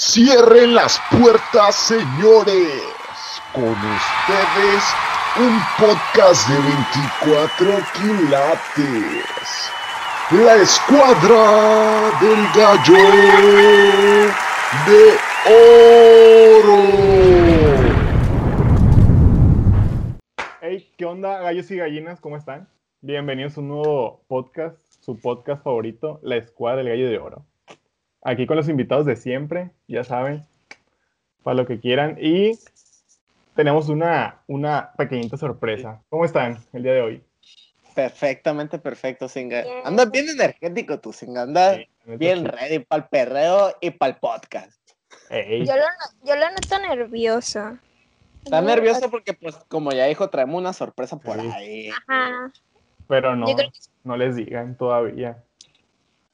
Cierren las puertas, señores. Con ustedes, un podcast de 24 quilates. La escuadra del gallo de oro. Hey, ¿qué onda, gallos y gallinas? ¿Cómo están? Bienvenidos a un nuevo podcast, su podcast favorito, La Escuadra del Gallo de Oro. Aquí con los invitados de siempre, ya saben, para lo que quieran. Y tenemos una, una pequeñita sorpresa. ¿Cómo están el día de hoy? Perfectamente perfecto, Singa. Andas bien energético tú, Singa. Andas Sí, bien sí. ready para el perreo y para el podcast. Ey, Yo lo, no- yo lo noto nervioso. Estás No, nervioso porque, pues, como ya dijo, traemos una sorpresa por Sí. ahí. Ajá. pero no, que- no les digan todavía.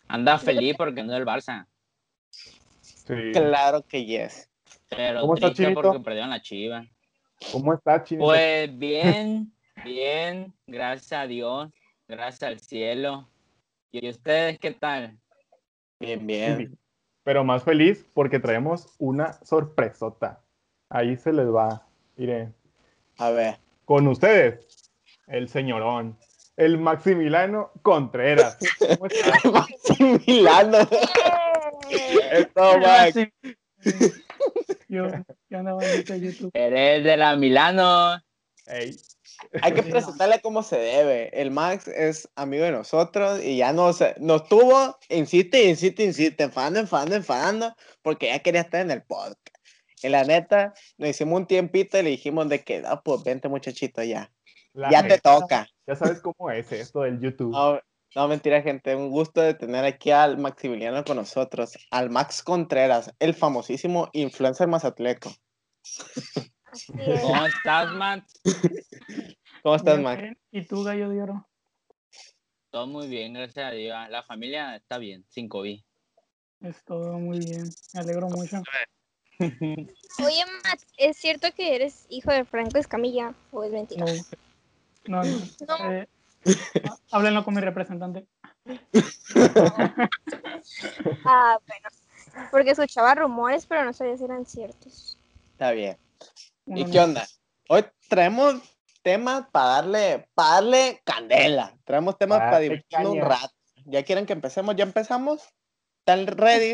Anda feliz porque no el Barça. Sí. Claro que yes. Pero ¿Cómo está, triste Chinito? porque perdieron la chiva. ¿Cómo está, Chinito? Pues bien, bien, gracias a Dios, gracias al cielo. ¿Y ustedes qué tal? Bien, bien. Pero más feliz porque traemos una sorpresota. Ahí se les va. Miren, A ver. con ustedes, el señorón, el Maximiliano Contreras. ¿Cómo estás? Maximiliano. Esto. Yo, yo YouTube. Eres de la Milano. Hay que presentarle como se debe. El Max es amigo de nosotros y ya nos, nos tuvo, insiste, insiste, insiste, enfadando, enfadando, enfadando, porque ya quería estar en el podcast. Y la neta, nos hicimos un tiempito y le dijimos de que, ah, pues vente muchachito ya. la ya te toca. Ya sabes cómo es esto del YouTube. No, mentira, gente. Un gusto de tener aquí al Maximiliano con nosotros, al Max Contreras, el famosísimo influencer mazatleco. ¿Cómo estás, Max? ¿Cómo estás, Max? ¿Y tú, gallo de oro? Todo muy bien, gracias a Dios. La familia está bien, sin COVID. Es todo muy bien. Me alegro mucho. Oye, Max, ¿es cierto que eres hijo de Franco Escamilla o es mentira? No, no, no. No. Eh, háblenlo con mi representante. Ah, bueno. Porque escuchaba rumores, pero no sabía si eran ciertos. Está bien. Uno ¿Y no- qué onda? Hoy traemos temas para darle, para darle candela. Traemos temas para divertirnos un rato. ¿Ya quieren que empecemos? ¿Ya empezamos? ¿Están ready?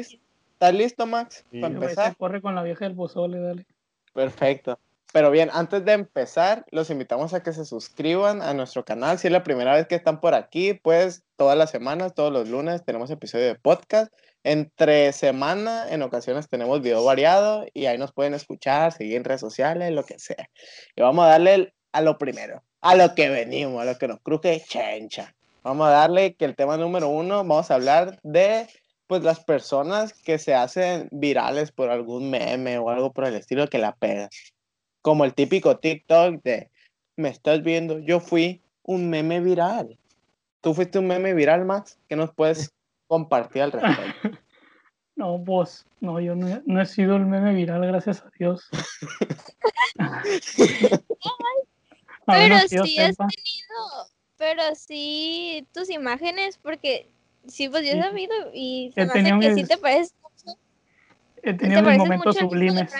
¿Estás listo, Max? Sí. Para empezar. corre con la vieja del pozole, dale. Perfecto. Pero bien, antes de empezar, los invitamos a que se suscriban a nuestro canal. Si es la primera vez que están por aquí, pues todas las semanas, todos los lunes, tenemos episodio de podcast. Entre semana, en ocasiones tenemos video variado y ahí nos pueden escuchar, seguir en redes sociales, lo que sea. Y vamos a darle a lo primero, a lo que venimos, a lo que nos cruje chencha. Vamos a darle que el tema número uno, vamos a hablar de pues las personas que se hacen virales por algún meme o algo por el estilo que la pegan. Como el típico TikTok de, me estás viendo, yo fui un meme viral. ¿Tú fuiste un meme viral, Max? ¿Qué nos puedes compartir al respecto? No, pues, no, yo no, he- no he sido el meme viral, gracias a Dios. A Pero que sí has sepa. tenido, pero sí tus imágenes, porque sí, pues yo he sabido y se He me hace que sí te pareces mucho. He Te tenido mis pareces momentos de sublimes.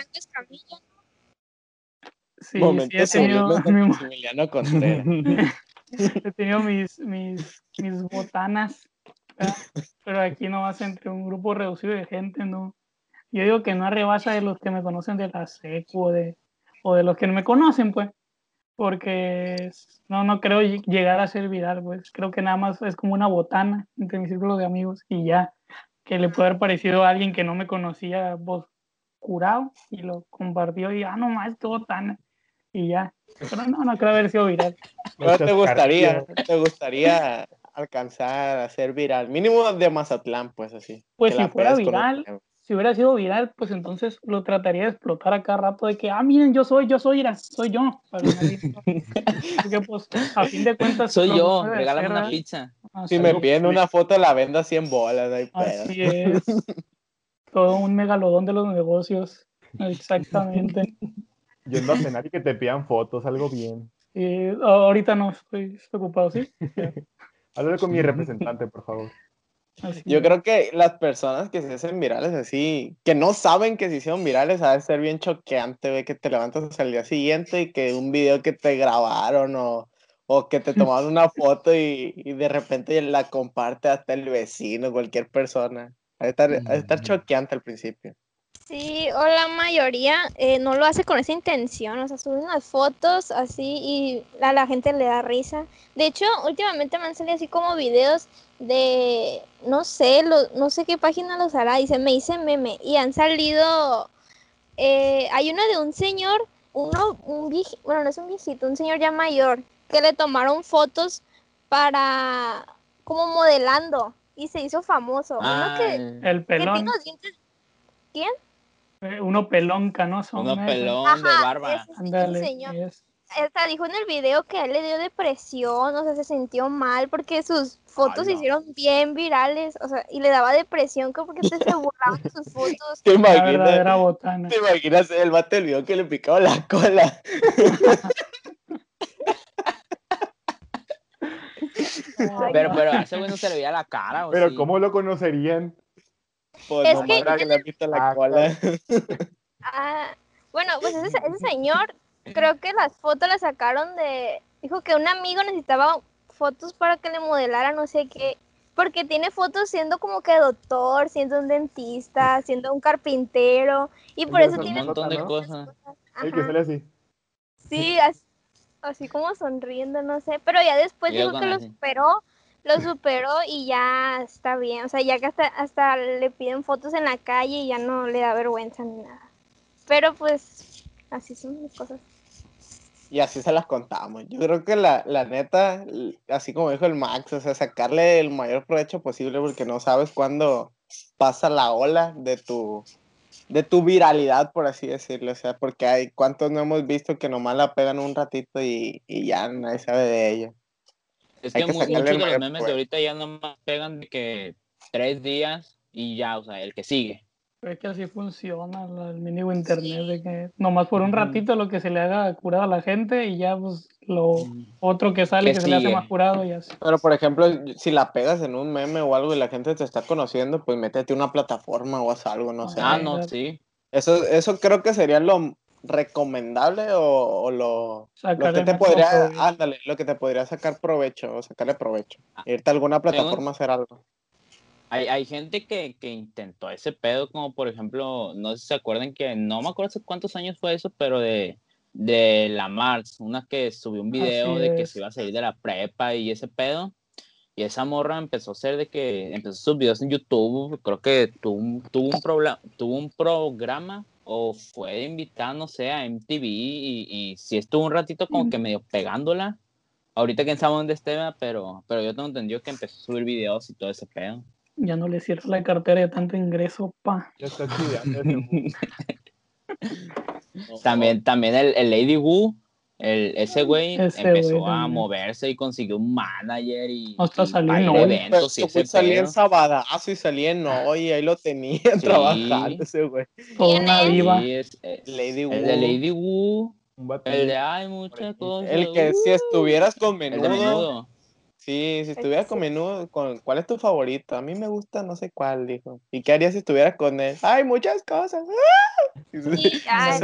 Sí, Momentos sí, he tenido, Maximiliano Contreras. he tenido mis, mis, mis botanas, ¿verdad? pero aquí no vas entre un grupo reducido de gente, ¿no? Yo digo que no rebasa de los que me conocen de la secu o de, o de los que no me conocen, pues, porque no, no creo lle- llegar a ser viral, pues, creo que nada más es como una botana entre mi círculo de amigos y ya, que le puede haber parecido a alguien que no me conocía, pues, curado, y lo compartió y, ah, no más, qué botana, y ya, pero no, no creo haber sido viral. ¿Pero te gustaría, te gustaría alcanzar a ser viral? Mínimo de Mazatlán, pues así. Pues si fuera viral, si hubiera sido viral, pues entonces lo trataría de explotar a cada rato de que, ah, miren, yo soy, yo soy, soy yo. Porque pues, a fin de cuentas... Soy yo, regálame una ¿verdad? pizza. Si me piden una foto, la vendo a 100 bolas, pedo. Así es. Todo un megalodón de los negocios. Exactamente. Yendo a cenar y que te pidan fotos, algo bien. Y ahorita no estoy, estoy ocupado, ¿sí? Háblale con mi representante, por favor. Así Yo creo que las personas que se hacen virales así, que no saben que se hicieron virales, ha de ser bien choqueante, güey, que te levantas al día siguiente y que un video que te grabaron o, o que te tomaron una foto y, y de repente la comparte hasta el vecino, cualquier persona. Ha de estar, ha de estar Ujú. choqueante al principio. Sí, o la mayoría eh, no lo hace con esa intención, o sea, suben las fotos así y a la gente le da risa. De hecho, últimamente me han salido así como videos de, no sé, lo- no sé qué página los hará, dice, me hice meme, y han salido, eh, hay uno de un señor, uno, un viejito, bueno, no es un viejito, un señor ya mayor, que le tomaron fotos para, como modelando, y se hizo famoso. Uno Ah, que, el- El que tiene pelón, los dientes, eh, uno pelón canoso. uno ¿no? pelón de barba. Ándale, es- hasta dijo en el video que a él le dio depresión, o sea, se sintió mal porque sus fotos se hicieron bien virales, o sea, y le daba depresión como porque se burlaban de sus fotos. ¿Te la imaginas? verdadera botana. ¿Te imaginas el vato del video que le picaba la cola? Pero, pero a ese güey no se le veía la cara, ¿o Pero sí? ¿cómo lo conocerían? Pues Es que- que le pica la Ah, cola. Ah, bueno, pues ese, ese señor, creo que las fotos las sacaron de, dijo que un amigo necesitaba fotos para que le modelara no sé qué, porque tiene fotos siendo como que doctor, siendo un dentista, siendo un carpintero, y por eso Un tiene montón de ¿no? cosas. El que sale así. Sí, as- así, como sonriendo, no sé. Pero ya después dijo que lo así. superó, lo superó y ya está bien. O sea, ya que hasta, hasta le piden fotos en la calle y ya no le da vergüenza ni nada. Pero pues, así son las cosas. Y así se las contamos. Yo creo que la, la neta, así como dijo el Max, o sea, sacarle el mayor provecho posible porque no sabes cuándo pasa la ola de tu, de tu viralidad, por así decirlo. O sea, porque hay cuántos no hemos visto que nomás la pegan un ratito y, y ya nadie sabe de ella. Es que, muchos de los memes de ahorita ya nomás pegan de que tres días y ya, o sea, el que sigue. Es que así funciona la- el mendigo internet, de que nomás por un ratito lo que se le haga curado a la gente y ya pues lo otro que sale ¿Qué que se le hace más curado y así. Pero, por ejemplo, si la pegas en un meme o algo y la gente te está conociendo, pues métete a una plataforma o haz algo, no sé. Ah, no, sí. Eso, eso creo que sería lo recomendable o, o lo, lo Sacarle que te podría, ándale, lo que te podría sacar provecho o sacarle provecho. Ah, Irte a alguna plataforma a hacer algo. Hay, hay gente que, que intentó ese pedo, como por ejemplo, no sé si se acuerdan que, no me acuerdo hace cuántos años fue eso, pero de, de la Mars, una que subió un video Así de que es. se iba a salir de la prepa y ese pedo. Y esa morra empezó a hacer de que empezó sus videos en YouTube, creo que tuvo un, tuvo un, tuvo un programa o fue invitada, no sé, a MTV y, y sí estuvo un ratito como que medio pegándola. Ahorita quién sabe dónde esté, pero, pero yo tengo entendido que empezó a subir videos y todo ese pedo. Ya no le cierra la cartera de tanto ingreso, pa. Ya está estudiando. También, también el, el Lady Wu, el, ese güey Ese empezó güey a también. moverse y consiguió un manager y, Hasta y salió en eventos y Ese salía en. Sabadazo y salía en hoy, ahí lo tenían Sí. trabajando ese güey. Toda ¿Quién una diva. Sí, es- es- Lady el Wu. de Lady Wu, el de hay muchas cosas. El que si uh, estuvieras con el de menudo, menudo. Sí, si estuvieras con menudo, con, ¿cuál es tu favorito? A mí me gusta no sé cuál, dijo. ¿Y qué harías si estuvieras con él? Hay muchas cosas. ¡Ah! Sí, ay.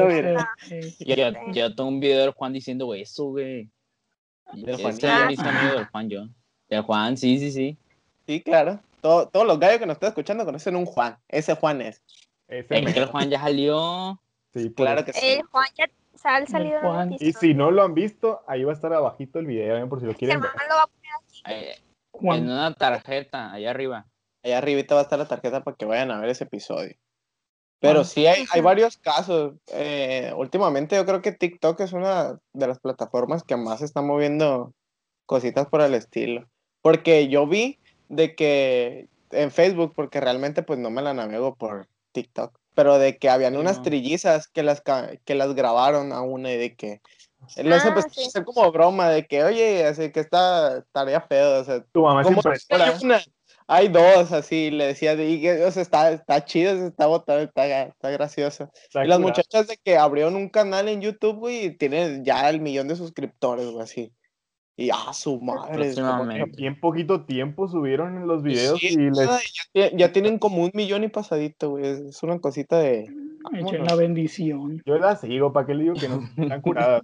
Yo, yo, yo tengo un video del Juan diciendo, eso, güey. Del amigo del Juan, yo. Del Juan, sí, sí, sí. Sí, claro. Todo- todos los gallos que nos están escuchando conocen un Juan. Ese Juan es. Ese el mero. Juan ya salió. Sí, por Claro que sí. El Juan ya sal salido Juan. Y si no lo han visto, ahí va a estar abajito el video, ¿eh? por si lo quieren ver. lo va a en una tarjeta, allá arriba. Allá arribita va a estar la tarjeta para que vayan a ver ese episodio. Pero sí hay, hay varios casos. Eh, últimamente yo creo que TikTok es una de las plataformas que más está moviendo cositas por el estilo. Porque yo vi de que en Facebook, porque realmente pues no me la navego por TikTok, pero de que habían Sí, unas no. trillizas que las, que las grabaron a una y de que... Lo Ah, empezó sí. a hacer como broma de que, oye, así que está tarea pedo, o sea, Tu mamá es ¿Cómo impresora. hay una? Hay dos, así, le decía, y que, o sea, está, está chido, está botado, está, está gracioso. Está y las muchachas de que abrieron un canal en YouTube, güey, y tienen ya el millón de suscriptores, güey, así. Y ah, su madre. Próximamente. Y en poquito tiempo subieron los videos Sí, y les... ya, ya tienen como un millón y pasadito, güey. Es una cosita de. La bendición. Yo las sigo, ¿para qué le digo que no están curadas?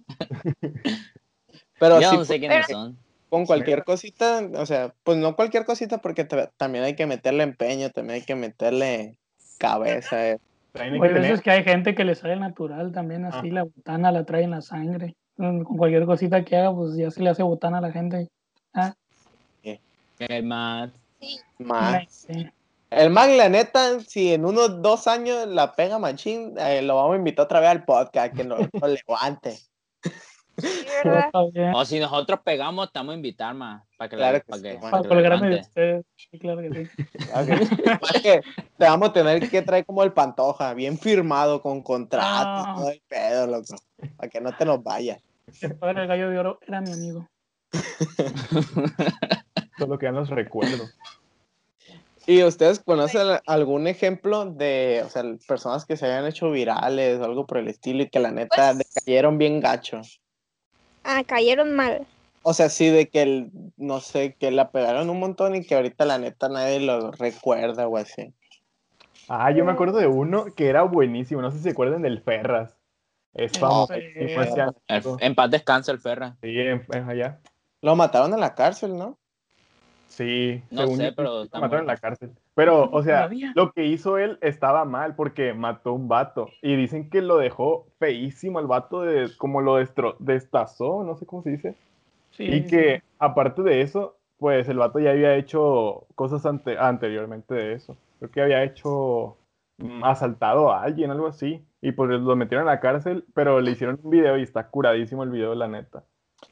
Pero Yo sí, no sé quiénes son. con cualquier cosita, o sea, pues no cualquier cosita, porque ta- también hay que meterle empeño, también hay que meterle cabeza. eh. Hay Hay que veces tener... que hay gente que le sale natural también, así la botana la trae en la sangre. Mm, Con cualquier cosita que haga, pues ya se le hace botana a la gente. Ah, El más. Más. sí. El Mag, la neta, si en unos dos años la pega machín, eh, lo vamos a invitar otra vez al podcast, que nos lo levante. Sí. O si nosotros pegamos, estamos a invitar más. Para que, Claro la, que para sí, que, man. Para que lo colgarme de ustedes. Sí, claro que sí. Que te vamos a tener que traer como el pantoja, bien firmado, con contrato, Ah. y todo el pedo, loco. Para que no te nos vayas. El padre del gallo de oro era mi amigo. Solo quedan los recuerdos. ¿Y ustedes conocen algún ejemplo de, o sea, personas que se hayan hecho virales o algo por el estilo y que la neta Pues- decayeron bien gacho? Ah, cayeron mal. O sea, sí, de que, el, no sé, que la pegaron un montón y que ahorita la neta nadie lo recuerda o así. Ah, yo me acuerdo de uno que era buenísimo, no sé si se acuerdan del Ferras. Es El famoso. Ferras. El- en paz descansa el Ferra. Sí, en- en allá. Lo mataron en la cárcel, ¿no? Sí, No según sé, yo, pero mataron en la cárcel. Pero, o sea, Todavía. lo que hizo él estaba mal porque mató a un vato. Y dicen que lo dejó feísimo el vato, de, como lo destro- destazó, no sé cómo se dice. Sí, Y que, aparte de eso, pues el vato ya había hecho cosas ante- anteriormente de eso. Creo que había hecho mm, asaltado a alguien, algo así. Y pues lo metieron a la cárcel, pero le hicieron un video y está curadísimo el video, la neta.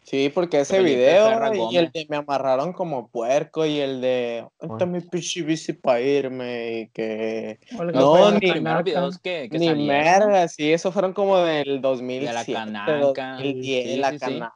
Sí, porque ese Felipe video y Gómez. el de me amarraron como puerco y el de ¿dónde está mi pinche bici para irme? Y que Olga No, ni- videos que, que ni merda, sí, esos fueron como del 2007, canaca, 2010, sí, la sí, sí. canaca.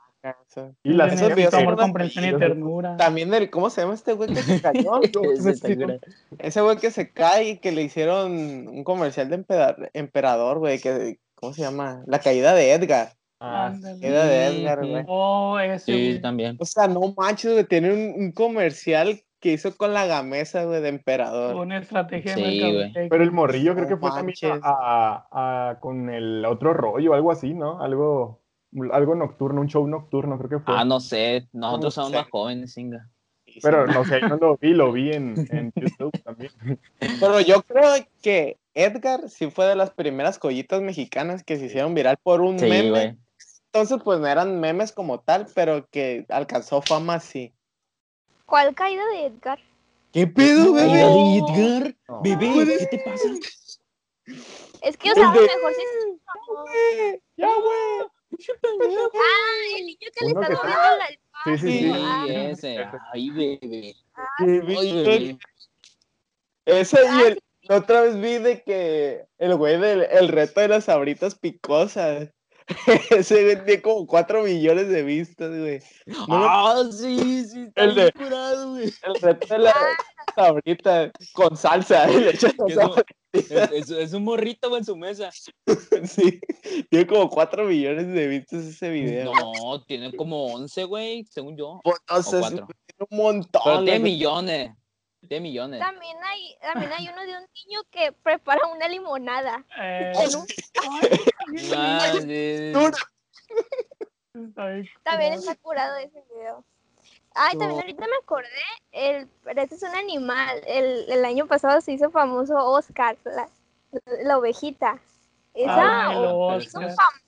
eso. Y las Esos videos amor, comprensión y ternura. También del, ¿cómo se llama este güey que se cayó? Ese güey que se cae y que le hicieron un comercial de empera- emperador, güey, que ¿cómo se llama? La caída de Edgar. Ah. Caída de Edgar, güey. Oh, ese. Sí, güey. también. O sea, no manches, güey, tiene un, un comercial que hizo con la gamesa, güey, de emperador. Una estrategia de Sí, güey. mercadotecnia. Pero el morrillo creo que fue también manches. a, a- a- con el otro rollo, algo así, ¿no? Algo, algo nocturno, un show nocturno, creo que fue. Ah, no sé. Nosotros No somos sé. más jóvenes, singa. Sí, Pero no sé, no lo vi, lo vi en, en YouTube también. Pero yo creo que Edgar sí fue de las primeras joyitas mexicanas que se hicieron viral por un Sí, meme. güey. Entonces, pues no eran memes como tal, pero que alcanzó fama así. ¿Cuál caída de Edgar? ¿Qué pedo, bebé? de Edgar. No. Bebé, ¿qué te pasa? Es que, o sea, a lo El mejor sí. Ya, güey. Ah, el niño que le está moviendo la Sí, sí, Sí, sí. Ah, ese. Ay, bebé. Qué Ay, bebé. Ese y el, la otra vez vi de que el güey del el reto de las sabritas picosas. Ese güey tiene como 4 millones de vistas, güey. No lo- Ah, sí, sí. Está El de- bien curado, güey. El reto de las sabritas con salsa. Que eso- sabritas. Es, es- es un morrito, güey, en su mesa. Sí, tiene como 4 millones de vistas ese video. No, tiene como 11, güey, según yo. Pues, no sé, o ese cuatro. güey tiene un montón. Pero tiene millones. Millones. También hay, también hay uno de un niño que prepara una limonada. Eh, En un- Ah, También está curado ese video. Ay, también ahorita me acordé, el, pero este es un animal. El, el año pasado se hizo famoso Oscar, la, la ovejita. Esa, Ah, el o- Oscar. hizo fam-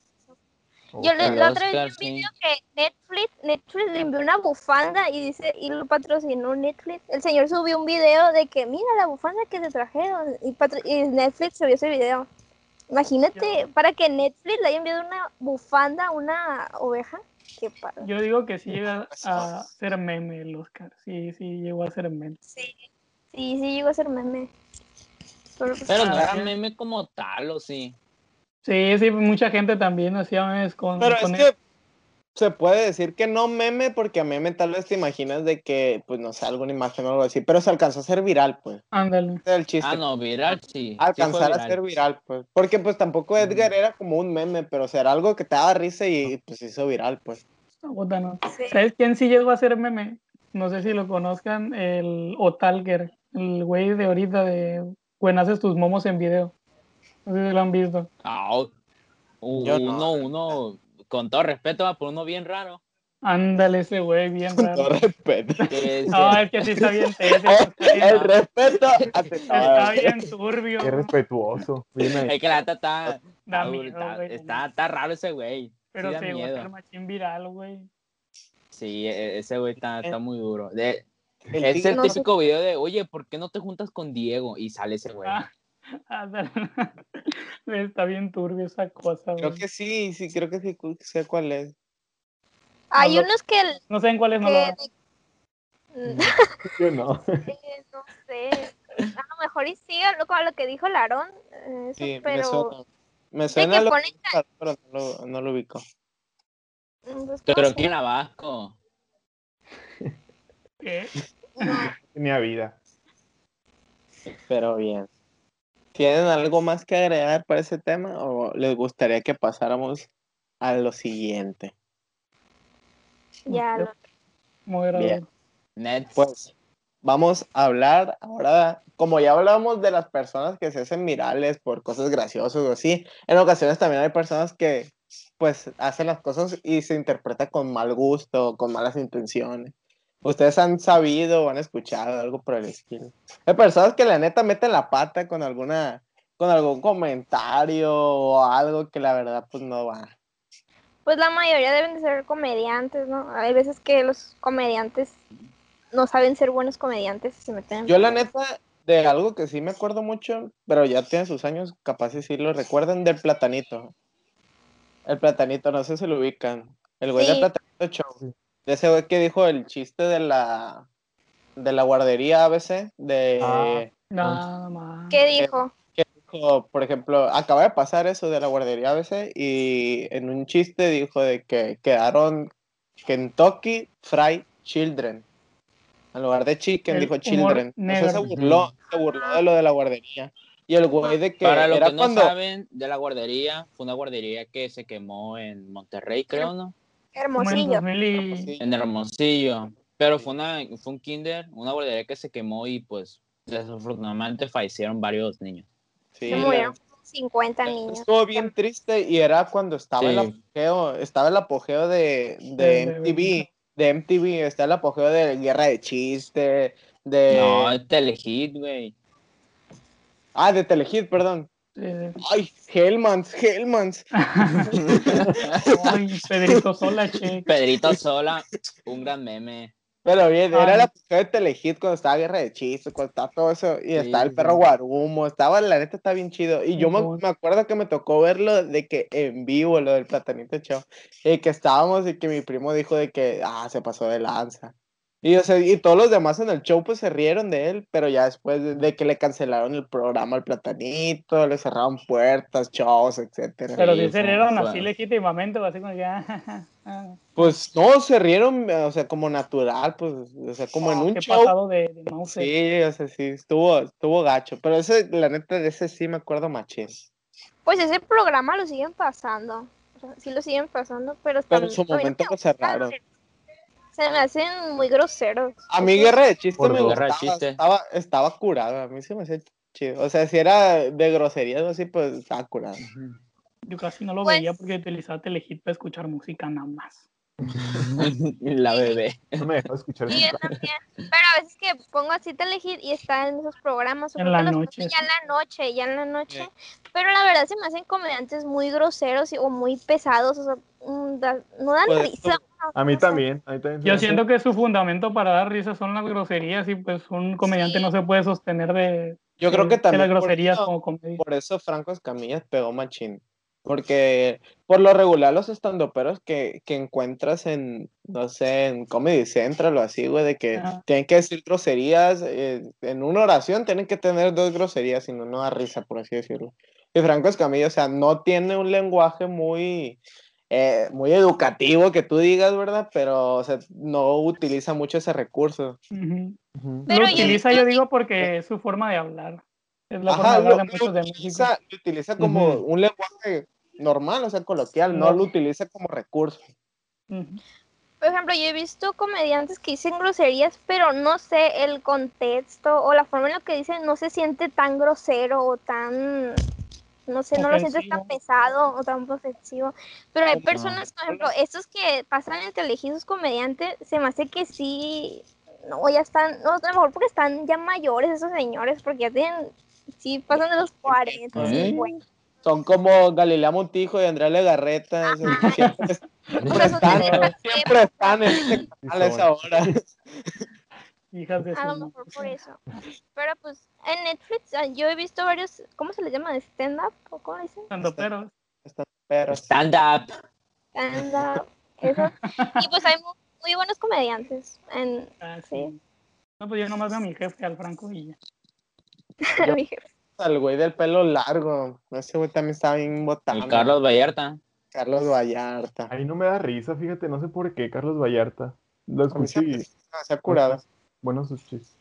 Yo le- la otra vez vi un sí. video que Netflix, Netflix le envió una bufanda y dice, y lo patrocinó Netflix. El señor subió un video de que mira la bufanda que te trajeron y, patro- y Netflix subió ese video. Imagínate, para que Netflix le haya enviado una bufanda a una oveja. Qué padre. Yo digo que sí llega a ser meme el Oscar. Sí, sí llegó a ser meme. Sí, sí, sí llegó a ser meme. Pero, pues, Pero no Ah, era meme como tal, ¿o sí? Sí, sí, mucha gente también hacía memes con. Pero con es que se puede decir que no meme, porque a meme tal vez te imaginas de que, pues no sé, alguna imagen o algo así, pero se alcanzó a ser viral, pues. Ándale. El chiste. Ah, no, viral sí. alcanzar a ser viral, pues. Porque pues tampoco Edgar era como un meme, pero o sea, era algo que te daba risa y pues se hizo viral, pues. Sí. ¿Sabes quién sí llegó a ser meme? No sé si lo conozcan, el Otalger, el güey de ahorita de haces tus momos en video. No sé si lo han visto. Ah, no. uno, uno, con todo respeto, va por uno bien raro. Ándale ese güey, bien Con todo raro. respeto. que es- No, es que sí está bien teso, El respeto está todo. bien turbio. Qué respetuoso. Es que la neta está, Da está, miedo, está, güey. está, está raro ese güey. Pero sí da se miedo. machín viral, güey. Sí, e- ese güey está, está muy duro. De- El es el no típico video de, oye, ¿por qué no te juntas con Diego? Y sale ese güey. Ah. está bien turbio esa cosa, Creo güey. que sí, sí, creo que sí sé cuál es. Hay No, unos que, No sé en cuáles no lo que. Mm, Yo no. eh, no sé. A lo mejor y sí, a lo, a lo que dijo Larón. eh, eso, Sí, me pero suena. Me suena que lo ponen pero no lo, no lo ubico. mm, pues, Pero ¿cómo aquí en Abasco. ¿Qué? no. Tenía vida. Pero bien. ¿Tienen algo más que agregar para ese tema o les gustaría que pasáramos a lo siguiente? Ya, lo- Moderador. Bien. Nets. Pues vamos a hablar ahora, como ya hablamos de las personas que se hacen virales por cosas graciosas o así, en ocasiones también hay personas que pues hacen las cosas y se interpreta con mal gusto, con malas intenciones. Ustedes han sabido o han escuchado algo por el estilo. Hay personas que la neta meten la pata con alguna, con algún comentario o algo que la verdad pues no va. Pues la mayoría deben de ser comediantes, ¿no? Hay veces que los comediantes no saben ser buenos comediantes y se meten en Yo la neta, de algo que sí me acuerdo mucho, pero ya tiene sus años, capaz y sí lo recuerdan, del platanito. El platanito, no sé si lo ubican. El güey del Sí. platanito show. De ese güey que dijo el chiste de la de la guardería ABC, de Ah. Nada más. ¿Qué dijo? que dijo, por ejemplo, acaba de pasar eso de la guardería ABC y en un chiste dijo de que quedaron Kentucky Fried Children. En lugar de chicken El dijo children. Eso se burló, se burló de lo de la guardería. Y el güey de que Para los era que no cuando saben de la guardería, fue una guardería que se quemó en Monterrey, creo, ¿no? En Hermosillo. 2000 y- Sí. En Hermosillo. Pero fue una fue un kinder, una guardería que se quemó y pues desafortunadamente fallecieron varios niños. Sí, murieron 50 niños. Estuvo bien triste y era cuando estaba el apogeo, estaba el apogeo de, de MTV, de MTV, está el apogeo de Guerra de Chiste, de... No, Telehit, güey. Ah, de Telehit, perdón. Ay, Hellmans, Hellmans. Ay, Pedrito Sola, che. Pedrito Sola, un gran meme. Pero bien, Ay. era apogeo de Telehit cuando estaba Guerra de Chistes, cuando estaba todo eso, y Sí, estaba el perro Guarumo, estaba, la neta está bien chido. Y yo me acuerdo que me tocó verlo de que en vivo, lo del Platanito Show, y que estábamos y que mi primo dijo de que, ah, se pasó de lanza. Y, o sea, y todos los demás en el show pues se rieron de él, pero ya después de, de que le cancelaron el programa al Platanito, le cerraron puertas, shows, etcétera. Pero Sí, se rieron así legítimamente, o así como que. ah, Pues no, se rieron, o sea, como natural, pues, o sea, como en ah, un qué show. pasado de, de mouse. Sí, o sea, sí, estuvo, estuvo gacho. Pero ese, la neta, de ese sí me acuerdo machín. Pues ese programa lo siguen pasando. O sea, sí lo siguen pasando, pero, Pero en su momento me lo cerraron. Se me hacen muy groseros. A mí Guerra de Chiste Por me dos. gustaba, Guerra de Chiste. Estaba, estaba curado, a mí se me hacía chido. O sea, si era de groserías o así, pues estaba curado. Yo casi no lo Pues- veía porque utilizaba Telehit para escuchar música nada más. La bebé. No me dejó escuchar Sí, yo eso. también. Pero a veces que pongo así Telehit y está en esos programas. En la los noche, Ya en la noche, ya en la noche. Sí. Pero la verdad se me hacen comediantes muy groseros y- o muy pesados. O sea, mm, da- no dan Pues, risa. A mí también. A mí también se Yo siento que su fundamento para dar risa son las groserías y pues un comediante Sí. no se puede sostener de, Yo creo que de también las groserías eso- como comedia. Por eso Franco Escamillas pegó machín. Porque por lo regular los estandoperos que, que encuentras en, no sé, en Comedy Central o así, güey, de que Ajá. tienen que decir groserías, eh, en una oración tienen que tener dos groserías, si no, no da risa, por así decirlo. Y Franco Escamilla, o sea, no tiene un lenguaje muy, eh, muy educativo que tú digas, ¿verdad? Pero, o sea, no utiliza mucho ese recurso. Pero lo utiliza, yo digo, porque es su forma de hablar. Es la Ajá, forma de hablar lo, de muchos de México. utiliza, lo utiliza como un lenguaje normal, o sea, coloquial, no No. lo utiliza como recurso. Por ejemplo, yo he visto comediantes que dicen groserías, pero no sé el contexto o la forma en la que dicen no se siente tan grosero o tan, no sé, no lo sientes tan pesado o tan ofensivo. Pero hay personas, por ejemplo, estos que pasan entre elegidos comediantes, se me hace que sí, no, ya están, no, a lo mejor porque están ya mayores esos señores, porque ya tienen, sí, pasan de los 40, ¿Eh? 50. Son como Galilea Montijo y Andrea Legarreta. siempre, están, siempre están en este canal a esa hora. Hijas de A lo mejor por eso. Pero pues en Netflix ah, yo he visto varios, ¿cómo se les llama? ¿Stand-up? ¿O cómo dicen? Tanto pero Están perros. Stand up. Stand-up. Eso. Y pues hay mu- muy, buenos comediantes. En, ah, Sí. sí. No, pues yo nomás veo a mi jefe, al Franco, y ya. mi jefe. Al güey del pelo largo. Ese güey también estaba bien botado. El Carlos Vallarta. Carlos Vallarta. Ahí no me da risa, fíjate, no sé por qué, Carlos Vallarta. Lo escuché y se ha curado. Buenos sus chistes.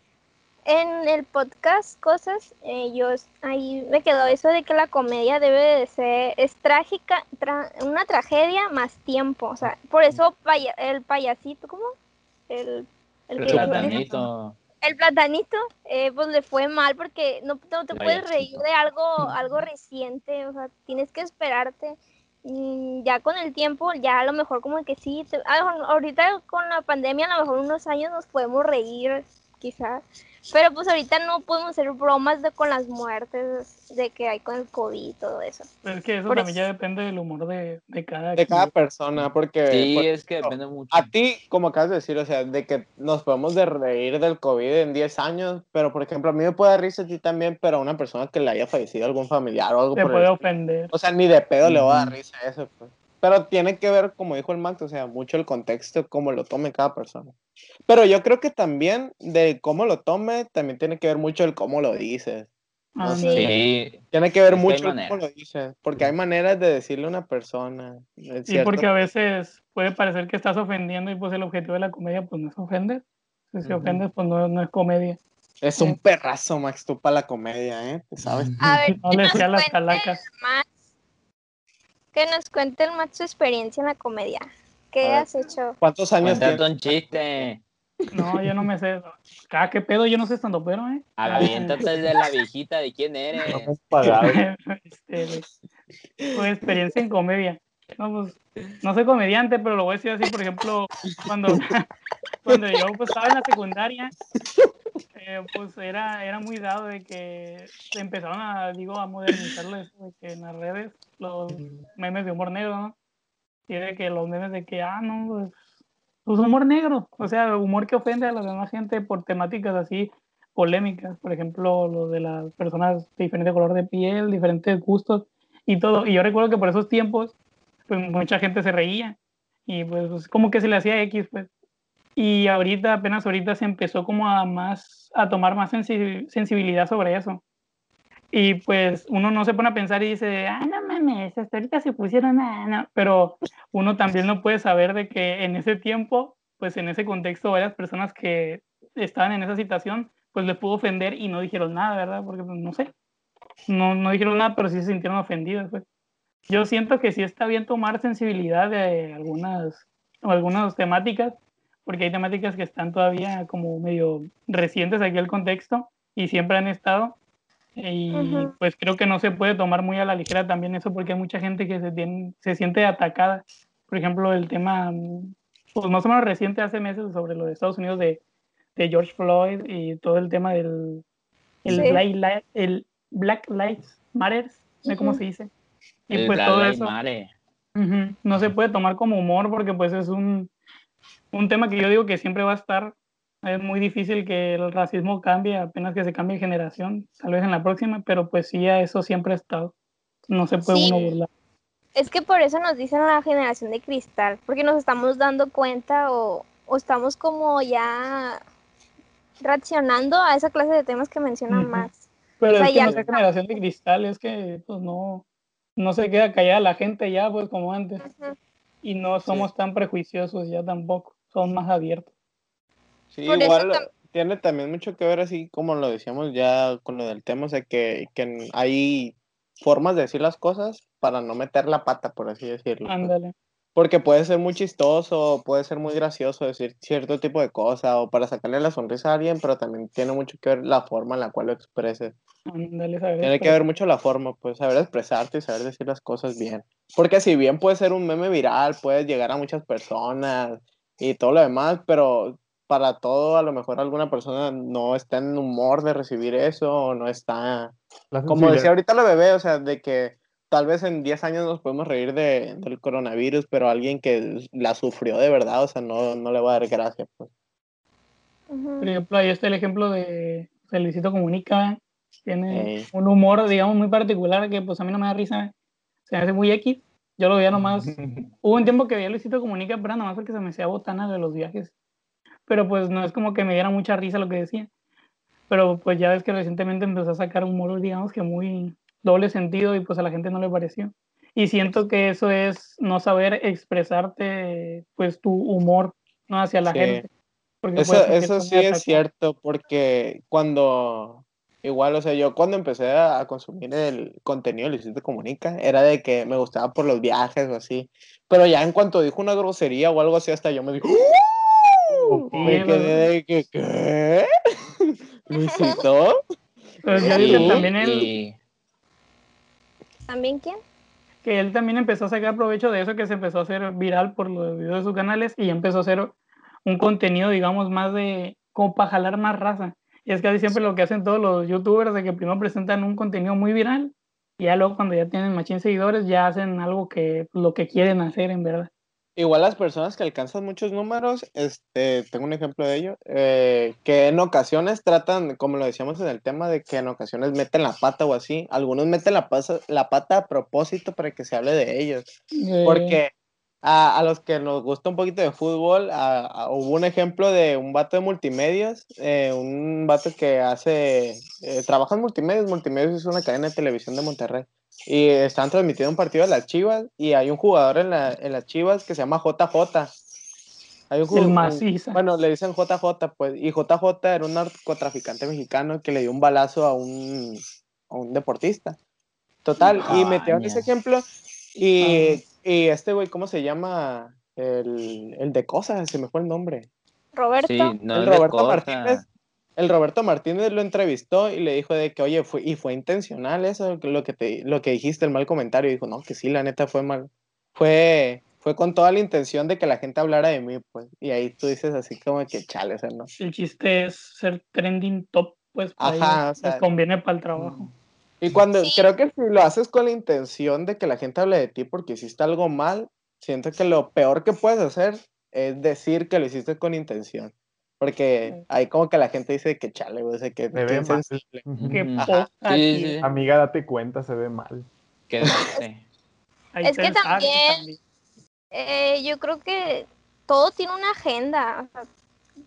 En el podcast Cosas, eh, yo s- ahí me quedó eso de que la comedia debe de ser, es trágica, tra- una tragedia más tiempo. O sea, por eso paya- el payasito, ¿cómo? El, el Platanito. el platanito, eh, pues le fue mal porque no, no te puedes reír de algo, algo reciente, o sea, tienes que esperarte. Mm, ya con el tiempo, ya a lo mejor como que sí, ahorita con la pandemia a lo mejor unos años nos podemos reír, quizás, pero pues ahorita no podemos hacer bromas de con las muertes de que hay con el COVID y todo eso. Pero es que eso Por también eso. ya depende del humor de, de cada De cada persona, porque Sí, por es que depende mucho. a ti, como acabas de decir, o sea, de que nos podemos de reír del COVID en 10 años, pero por ejemplo, a mí me puede dar risa a ti también, pero a una persona que le haya fallecido algún familiar o algo Te por puede ofender. O sea, ni de pedo le va a dar risa eso, pues. Pero tiene que ver, como dijo el Max, o sea, mucho el contexto, cómo lo tome cada persona. Pero yo creo que también de cómo lo tome, también tiene que ver mucho el cómo lo dices. Ah, no Sí. Sí, Tiene que ver Es mucho el cómo lo dices, porque hay maneras de decirle a una persona. es Sí, cierto. porque a veces puede parecer que estás ofendiendo y pues el objetivo de la comedia pues no es ofender. Si Ujú. ofendes pues no, no es comedia. Es un perrazo, Max, tú para la comedia, ¿eh? ¿Sabes? A ver, No le sea las calacas. Max, que nos cuente el Max su experiencia en la comedia. ¿Qué has hecho? ¿Cuántos años tienes? un chiste. No, yo no me sé. Ah, qué pedo, yo no sé estando pero, ¿eh? Aviéntate de la viejita de quién eres. Hemos pagado. este, pues, experiencia en comedia. No, pues, no soy comediante, pero lo voy a decir así, por ejemplo, cuando, cuando yo pues, estaba en la secundaria, eh, pues era, era muy dado de que empezaron a, digo, a modernizarlo eso de que en las redes, los memes de humor negro, ¿no? Y de que los memes de que, ah, no, pues, pues humor negro, o sea, humor que ofende a la demás gente por temáticas así polémicas, por ejemplo, lo de las personas de diferente color de piel, diferentes gustos y todo. Y yo recuerdo que por esos tiempos, pues mucha gente se reía y pues, pues, como que se le hacía X, pues. Y ahorita, apenas ahorita se empezó como a más, a tomar más sensi- sensibilidad sobre eso. Y pues uno no se pone a pensar y dice, ah, no mames, hasta ahorita se pusieron, ah, no. Pero uno también no puede saber de que en ese tiempo, pues en ese contexto, varias personas que estaban en esa situación, pues les pudo ofender y no dijeron nada, ¿verdad? Porque pues, no sé, no, no dijeron nada, pero sí se sintieron ofendidos. Pues. Yo siento que sí está bien tomar sensibilidad de algunas, o algunas temáticas, porque hay temáticas que están todavía como medio recientes aquí al contexto y siempre han estado. Y pues creo que no se puede tomar muy a la ligera también eso porque hay mucha gente que se, tiene, se siente atacada. Por ejemplo, el tema, mm, pues más o menos reciente, hace meses, sobre lo de Estados Unidos de, de George Floyd y todo el tema del el Sí. Black, el Black Lives Matter, no sé cómo se dice. Y El pues todo eso no se puede tomar como humor porque pues es un, un tema que yo digo que siempre va a estar. Es muy difícil que el racismo cambie apenas que se cambie de generación, tal vez en la próxima, pero pues sí, a eso siempre ha estado. No se puede Sí. uno burlar. Es que por eso nos dicen la generación de cristal, porque nos estamos dando cuenta o, o estamos como ya reaccionando a esa clase de temas que menciona Ujú. Max. Pero O sea, es que ya no generación de cristal, es que pues no, no se queda callada la gente ya, pues como antes. Y no somos tan prejuiciosos ya tampoco, somos más abiertos. Sí, Por igual tam- tiene también mucho que ver así como lo decíamos ya con lo del tema, o sea que, que hay formas de decir las cosas para no meter la pata, por así decirlo. pues. Porque puede ser muy chistoso, puede ser muy gracioso decir cierto tipo de cosa o para sacarle la sonrisa a alguien, pero también tiene mucho que ver la forma en la cual lo expreses. Ándale, ¿sabes? Tiene que ver mucho la forma, pues saber expresarte y saber decir las cosas bien. Porque si bien puede ser un meme viral, puedes llegar a muchas personas y todo lo demás, pero para todo a lo mejor alguna persona no está en humor de recibir eso o no está... Como decía ahorita la bebé, o sea, de que tal vez en 10 años nos podemos reír de, del coronavirus, pero alguien que la sufrió de verdad, o sea, no, no le va a dar gracia. Pues. Ujú. Por ejemplo, ahí está el ejemplo de o sea, Luisito Comunica. Tiene Ey. un humor, digamos, muy particular que pues a mí no me da risa. Se me hace muy X. Yo lo veía nomás. Hubo un tiempo que veía Luisito Comunica, pero nomás porque se me hacía botana de los viajes. Pero pues no es como que me diera mucha risa lo que decía. Pero pues ya ves que recientemente empezó a sacar humor, digamos que muy doble sentido y pues a la gente no le pareció. Y siento que eso es no saber expresarte pues tu humor no hacia la Sí. gente. Porque Eso, eso sí es cierto, porque cuando, igual, o sea, yo cuando empecé a, a consumir el contenido de Luisito Comunica, era de que me gustaba por los viajes o así, pero ya en cuanto dijo una grosería o algo así, hasta yo me dije, Ok. me quedé de que, ¿qué? ¿Luisito? Pero ya Y- vi que también y- ¿También quién? que él también empezó a sacar provecho de eso, que se empezó a hacer viral por los videos de sus canales y empezó a hacer un contenido, digamos, más de, como para jalar más raza. Y es casi siempre lo que hacen todos los youtubers, de que primero presentan un contenido muy viral y ya luego cuando ya tienen machín seguidores ya hacen algo que lo que quieren hacer en verdad. Igual las personas que alcanzan muchos números, este, tengo un ejemplo de ello, eh, que en ocasiones tratan, como lo decíamos en el tema, de que en ocasiones meten la pata o así. Algunos meten la, pasa- la pata a propósito para que se hable de ellos. Eh, Porque a, a los que nos gusta un poquito de fútbol, a- a- hubo un ejemplo de un vato de multimedios, eh, un vato que hace, eh, trabaja en multimedios, multimedios es una cadena de televisión de Monterrey, y están transmitiendo un partido de las Chivas, y hay un jugador en, la, en las Chivas que se llama JJ. Hay un el maciza. bueno, le dicen JJ, pues, y JJ era un narcotraficante mexicano que le dio un balazo a un, a un deportista. Total, y metieron ese ejemplo, y, y este güey, ¿cómo se llama? El, el de cosas, se me fue el nombre. Roberto. sí, no el Roberto. Martínez. El Roberto Martínez lo entrevistó y le dijo de que, oye, fue, y fue intencional eso, lo que, te, lo que dijiste, el mal comentario. Y dijo, no, que sí, la neta fue mal. Fue, fue con toda la intención de que la gente hablara de mí, pues. Y ahí tú dices así como que chale, o sea, ¿no? El chiste es ser trending top, pues Ajá, o sea, les conviene para el trabajo. Y cuando Sí. creo que si lo haces con la intención de que la gente hable de ti porque hiciste algo mal, siento que lo peor que puedes hacer es decir que lo hiciste con intención. Porque ahí como que la gente dice que chale, güey, o sea, que, Se ve mal. Qué poca Sí, sí. Amiga, date cuenta, se ve mal. Ahí Es que también- Eh, yo creo que todo tiene una agenda. o sea,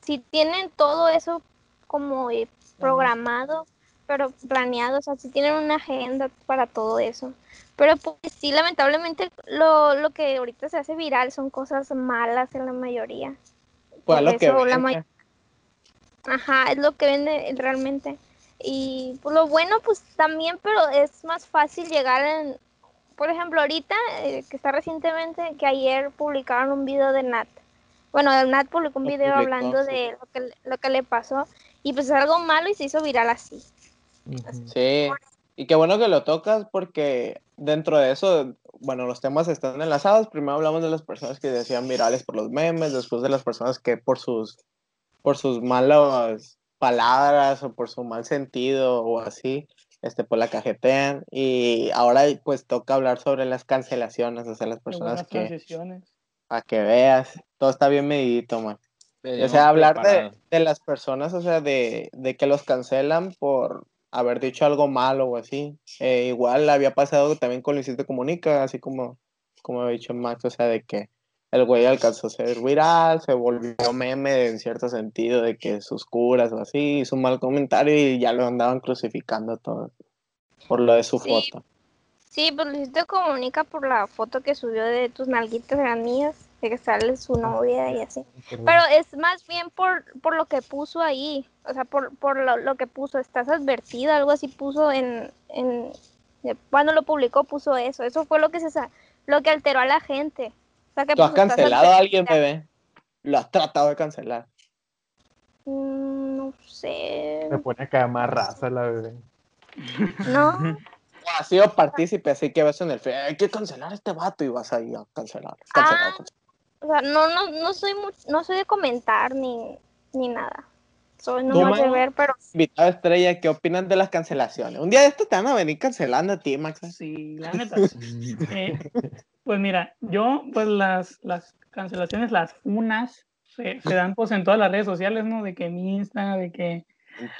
si tienen todo eso como eh, programado, pero planeado, o sea, si tienen una agenda para todo eso. Pero pues sí, lamentablemente lo, lo que ahorita se hace viral son cosas malas en la mayoría. Pues Por lo que la vende. Ajá, es lo que vende realmente. Y pues, lo bueno, pues también, pero es más fácil llegar en, por ejemplo, ahorita, eh, que está recientemente, que ayer publicaron un video de Nat. Bueno, Nat publicó un video publicó, hablando sí. de lo que, le- lo que le pasó. Y pues es algo malo y se hizo viral así. Ujú. Sí, y qué bueno que lo tocas porque dentro de eso, bueno, los temas están enlazados. Primero hablamos de las personas que decían virales por los memes, después de las personas que por sus, por sus malas palabras o por su mal sentido o así, este, pues la cajetean. Y ahora pues toca hablar sobre las cancelaciones, o sea, las personas que, para que veas, todo está bien medidito, man. O sea, hablar de, de las personas, o sea, de, de que los cancelan por haber dicho algo malo o así. Eh, igual había pasado también con Luisito Comunica, así como, como ha dicho Max, o sea, de que el güey alcanzó a ser viral, se volvió meme en cierto sentido, de que sus curas o así, hizo un mal comentario y ya lo andaban crucificando todo por lo de su Sí. foto. Sí, pues Luisito comunica por la foto que subió de tus nalguitas eran mías, de que sale su novia y así. Pero es más bien por, por lo que puso ahí, o sea, por, por lo, lo que puso, estás advertida, algo así puso en, en, cuando lo publicó puso eso, eso fue lo que se sa- lo que alteró a la gente, sea, que ¿Tú has pues, cancelado a alguien, bebé? Lo has tratado de cancelar. Mm, No sé. Se pone a caer más raza la bebé. No. O has sido partícipe, así que ves en el fe, hay que cancelar a este vato y vas ahí a cancelar. cancelar, Ah. cancelar. O sea, no, no, no soy mu- no soy de comentar ni, ni nada. Soy ¿Tú, nomás de ver, pero Invitado estrella, ¿qué opinan de las cancelaciones? Un día de esto te van a venir cancelando a ti, Max. Sí, la neta. Eh, pues mira, yo, pues las, las cancelaciones, las funas, se, se dan pues en todas las redes sociales, ¿no? De que en Insta, de que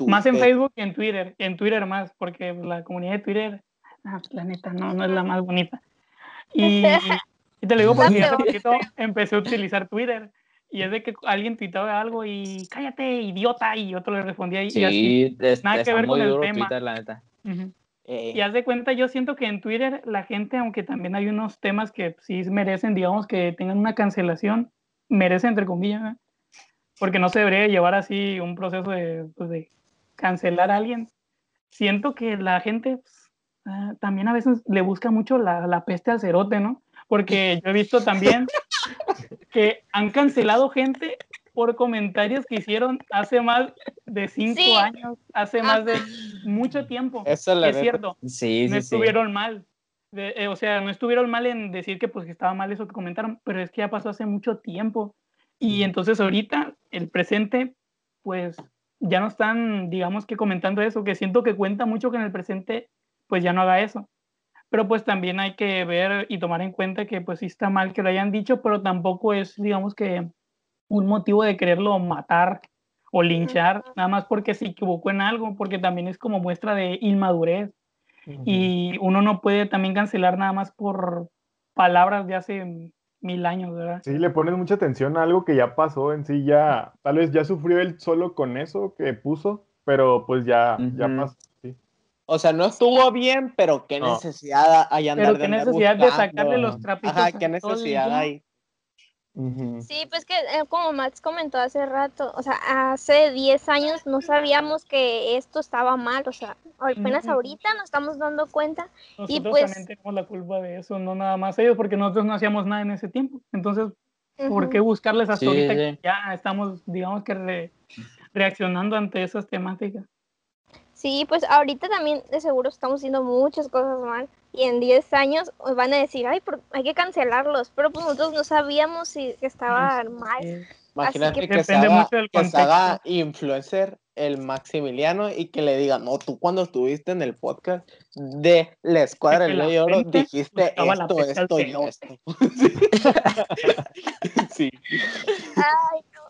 más en. Facebook que en Twitter, en Twitter más, porque la comunidad de Twitter, ah, la neta, no, no es la más bonita. Y, y te lo digo porque hace poquito empecé a utilizar Twitter. Y es de que alguien tuitaba algo y cállate, idiota, y otro le respondía y, y así. Sí, es- nada que ver con el tema. Twitter, la neta. Ujú. Eh, Y haz de cuenta, yo siento que en Twitter la gente, aunque también hay unos temas que sí merecen, digamos, que tengan una cancelación, merece entre comillas, porque no se debería llevar así un proceso de, pues, de cancelar a alguien. Siento que la gente pues, ah, también a veces le busca mucho la, la peste al cerote, ¿no? Porque yo he visto también que han cancelado gente por comentarios que hicieron hace más de cinco Sí. años, hace más de mucho tiempo. Eso la es neta. cierto, Sí, no sí, sí. estuvieron mal. De- eh, o sea, no estuvieron mal en decir que pues que estaba mal eso que comentaron, pero es que ya pasó hace mucho tiempo. Y entonces ahorita, el presente, pues ya no están, digamos que comentando eso, que siento que cuenta mucho que en el presente pues ya no haga eso. Pero pues también hay que ver y tomar en cuenta que pues sí está mal que lo hayan dicho, pero tampoco es, digamos que un motivo de quererlo matar o linchar, nada más porque se equivocó en algo, porque también es como muestra de inmadurez y uno no puede también cancelar nada más por palabras de hace mil años, ¿verdad? Sí, le pones mucha atención a algo que ya pasó en sí, ya, tal vez ya sufrió él solo con eso que puso, pero pues ya, ya pasó. sí. O sea, no estuvo bien, pero qué No. necesidad hay andar Pero de qué andar necesidad de sacarle los trapitos Ajá, qué necesidad ¿no? Sí, pues que eh, como Max comentó hace rato, o sea, hace 10 años no sabíamos que esto estaba mal, o sea, apenas ahorita nos estamos dando cuenta. Nosotros pues- también tenemos la culpa de eso, no nada más ellos, porque nosotros no hacíamos nada en ese tiempo. Entonces, ¿por qué buscarles hasta Sí, ahorita sí. que ya estamos, digamos que re- reaccionando ante esas temáticas? Sí, pues ahorita también de seguro estamos haciendo muchas cosas mal y en 10 años os van a decir, ay, por- hay que cancelarlos, pero pues nosotros no sabíamos si que estaban mal. Eh, Imagínate que que, se haga, mucho del que se haga contexto. influencer el Maximiliano y que le diga, no, tú cuando estuviste en el podcast de la escuadra del de Oro dijiste esto, esto y esto. sí. Ay, no.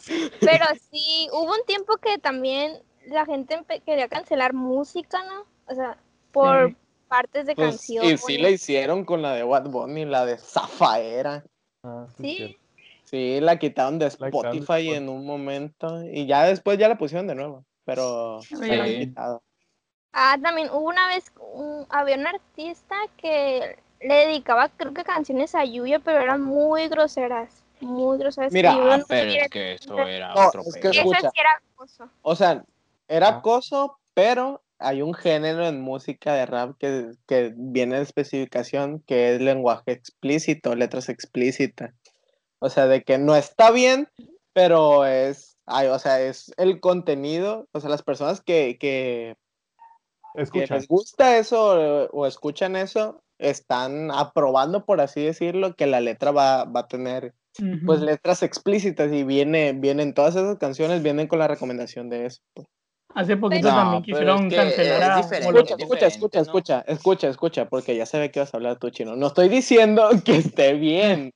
Pero sí, hubo un tiempo que también la gente quería cancelar música, ¿no? O sea, por Sí. partes de Pues, canciones. y sí la hicieron con la de Bad Bunny, la de Zafaera. Ah, sí, Sí. la quitaron de Spotify en un momento y ya después ya la pusieron de nuevo, pero Sí. la han quitado. Ah, también hubo una vez, un- había un artista que le dedicaba, creo que canciones a Yuya, pero eran muy groseras, muy groseras. Mira, no Pero es que eso era No, otro es que escucha. sí era acoso. O sea, era Ah. acoso, pero hay un género en música de rap que, que viene de especificación que es lenguaje explícito, letras explícitas. O sea, de que no está bien, pero es, ay, o sea, es el contenido, o sea, las personas que, que, que les gusta eso o, o escuchan eso, están aprobando, por así decirlo, que la letra va, va a tener pues letras explícitas y viene, vienen todas esas canciones, vienen con la recomendación de eso. pues. Hace poquito No, también quisieron es que cancelar es a. Escucha, es escucha, escucha, ¿no? escucha, escucha, escucha, porque ya se ve que vas a hablar tú chino. No estoy diciendo que esté bien.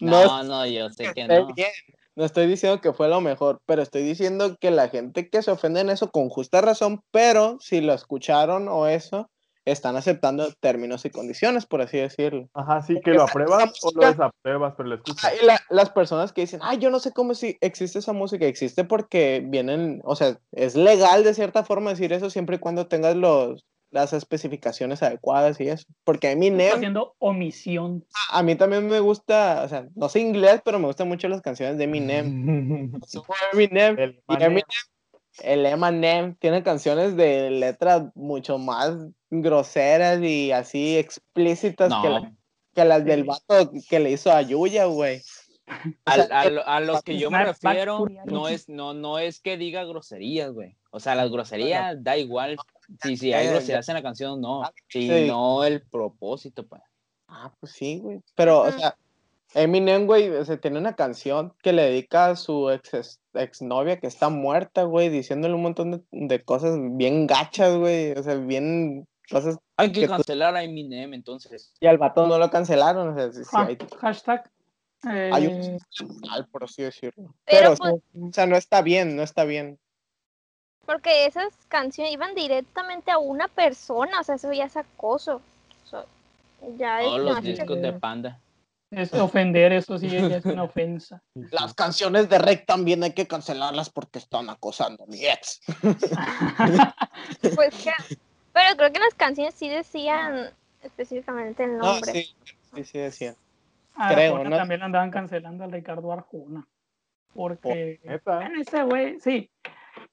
No, No, no, yo sé que esté no. bien. No estoy diciendo que fue lo mejor, pero estoy diciendo que la gente que se ofende en eso con justa razón, pero si lo escucharon o eso, están aceptando términos y condiciones, por así decirlo. Ajá, sí, que Porque lo apruebas o lo desapruebas, pero lo escuchas. Y la- las personas que dicen, ay, yo no sé cómo si existe esa música, existe porque vienen, o sea, es legal de cierta forma decir eso siempre y cuando tengas los, las especificaciones adecuadas y eso. Porque Está Eminem, haciendo omisión. a mí también me gusta, o sea, no sé inglés, pero me gustan mucho las canciones de Eminem. Eminem, El y Manem. Eminem, el Eminem tiene canciones de letras mucho más groseras y así explícitas que la No, que las del vato que le hizo a Yuya, güey. O A, sea, a lo- a los que yo me refiero, no es, no, no es que diga groserías, güey. O sea, las groserías da igual si, si hay Eh, groserías en la canción o no. Si sí. no el propósito, pues. Ah, pues sí, güey. Pero, o sea, Eminem, güey, o sea, tiene una canción que le dedica a su ex, exnovia que está muerta, güey, diciéndole un montón de, de cosas bien gachas, güey. O sea, bien cosas. Hay que Que tú- cancelar a Eminem, entonces. Y al vato no lo cancelaron, o sea, sí, sí Ah, hay hashtag. eh, Hay un- mal, por así decirlo. Pero, Pero, pues, o sea, no está bien, no está bien. porque esas canciones iban directamente a una persona, o sea, eso ya es acoso. O sea, ya es Todos los discos de Panda. Es ofender, eso sí ya es una ofensa. Las canciones de Rec también hay que cancelarlas porque están acosando a mi ex. Pues que- pero creo que las canciones sí decían específicamente el No, nombre. Ah, sí, sí, sí decían. A Creo, ¿no? también andaban cancelando al Ricardo Arjona. Porque, bueno, ese güey, sí.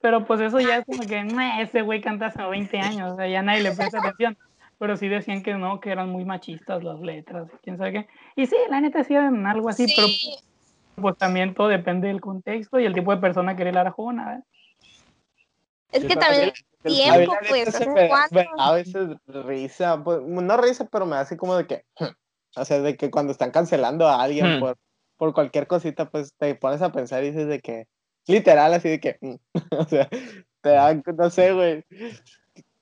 Pero pues eso ya es como que, "Meh, ese güey canta hace 20 años, o sea, ya nadie le presta atención. Pero sí decían que no, que eran muy machistas las letras, quién sabe qué. Y sí, la neta sí eran algo así, pero Sí, pues también todo depende del contexto y el tipo de persona que era el Arjona. ¿verdad? es que pero también el- A tiempo, la pues, ¿hace me da a veces risa, pues, no risa, pero me da así como de que, o sea, de que cuando están cancelando a alguien Hmm. por, por cualquier cosita, pues te pones a pensar y dices de que, literal, así de que, o sea, te da, no sé, güey.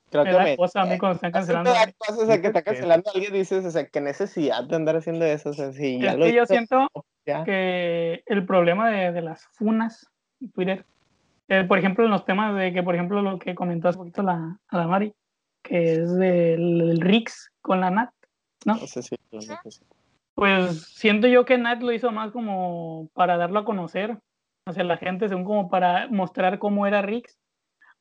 Creo Me que da me... cosa a mí cuando están cancelando. da o sea, que está cancelando a alguien, dices, o sea, qué necesidad de andar haciendo eso, o sea, si ya Es lo que yo siento ya. que el problema de, de las funas en Twitter, eh, por ejemplo, en los temas de que, por ejemplo, lo que comentó hace poquito la, a la Mari, que es del, del Rix con la Nat, ¿no? No sé si. Pues siento yo que Nat lo hizo más como para darlo a conocer hacia la gente, según como para mostrar cómo era Rix.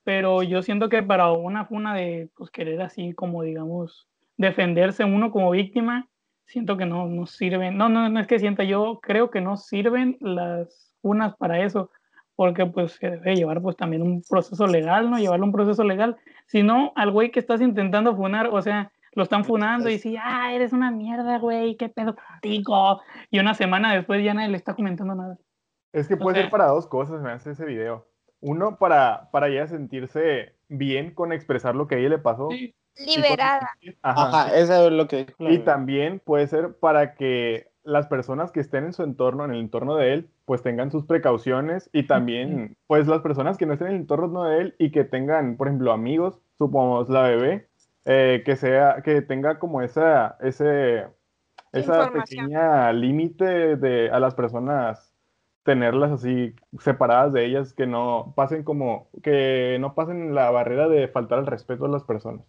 Pero yo siento que para una funa de pues, querer así como, digamos, defenderse uno como víctima, siento que no, no sirven. No, no, no es que sienta, yo creo que no sirven las funas para eso, porque pues se debe llevar pues también un proceso legal, ¿no? Llevarlo un proceso legal. Si no, al güey que estás intentando funar, o sea, lo están funando y sí, ah, eres una mierda, güey, qué pedo contigo. Y una semana después ya nadie le está comentando nada. Es que puede sea- ser para dos cosas, me hace ese video. Uno, para, para ella sentirse bien con expresar lo que a ella le pasó. Sí. Liberada. Ajá. Ajá, eso es lo que dijo Y también puede ser para que las personas que estén en su entorno, en el entorno de él, pues tengan sus precauciones y también, pues las personas que no estén en el entorno de él y que tengan, por ejemplo, amigos, supongamos la bebé, eh, que sea, que tenga como esa, ese, esa pequeña límite de a las personas tenerlas así separadas de ellas, que no pasen como, que no pasen la barrera de faltar al respeto a las personas.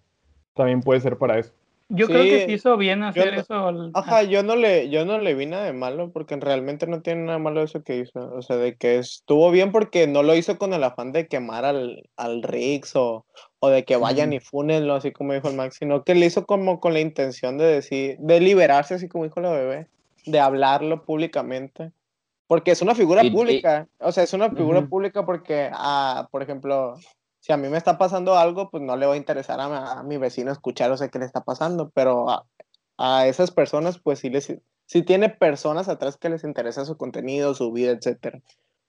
También puede ser para eso. Yo Sí, creo que se hizo bien hacer eso. al- Ajá, yo no le, yo no le vi nada de malo porque realmente no tiene nada malo eso que hizo. O sea, de que estuvo bien porque no lo hizo con el afán de quemar al, al Rix o, o de que vayan Mm. y fúnenlo, así como dijo el Max, sino que le hizo como con la intención de decir, de liberarse, así como dijo la bebé, de hablarlo públicamente. Porque es una figura Y- y- pública. O sea, es una figura pública porque, ah, por ejemplo, si a mí me está pasando algo, pues no le va a interesar a, a mi vecino escuchar o sea qué le está pasando, pero a, a esas personas, pues sí les, sí tiene personas atrás que les interesa su contenido, su vida, etcétera.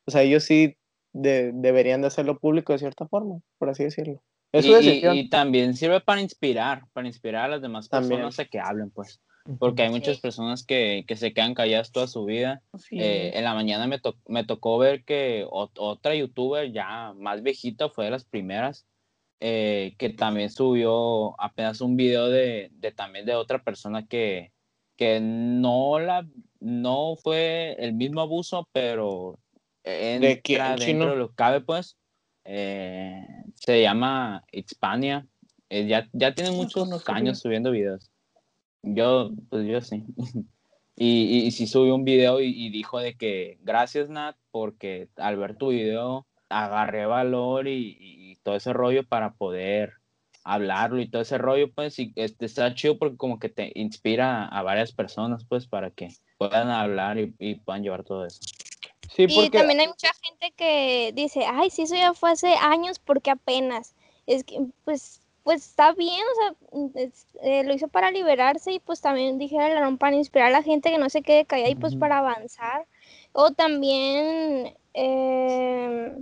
O sea, ellos sí de- deberían de hacerlo público de cierta forma, por así decirlo. Es su Y, y- también sirve para inspirar, para inspirar a las demás También. personas a que hablen, pues. Porque hay muchas Sí. personas que, que se quedan calladas toda su vida. Sí, Eh, en la mañana me, to- me tocó ver que ot- otra youtuber ya más viejita fue de las primeras eh, que también subió apenas un video de, de también de otra persona que, que no la no fue el mismo abuso pero ¿De quién, entra chino? dentro de lo que cabe pues Eh, se llama Hispania Eh, ya, ya tiene No muchos años subiendo videos yo pues yo sí. Y, y, y sí subió un video y, y dijo de que gracias Nat porque al ver tu video agarré valor y, y todo ese rollo para poder hablarlo y todo ese rollo pues y este está chido porque como que te inspira a varias personas pues para que puedan hablar y, y puedan llevar todo eso Sí, Y porque también hay mucha gente que dice, ay, sí, eso ya fue hace años porque apenas. Es que, pues, pues está bien, o sea, mm, es- eh, lo hizo para liberarse y pues también dijera el Aarón para inspirar a la gente que no se quede callada y pues para avanzar. O también, eh,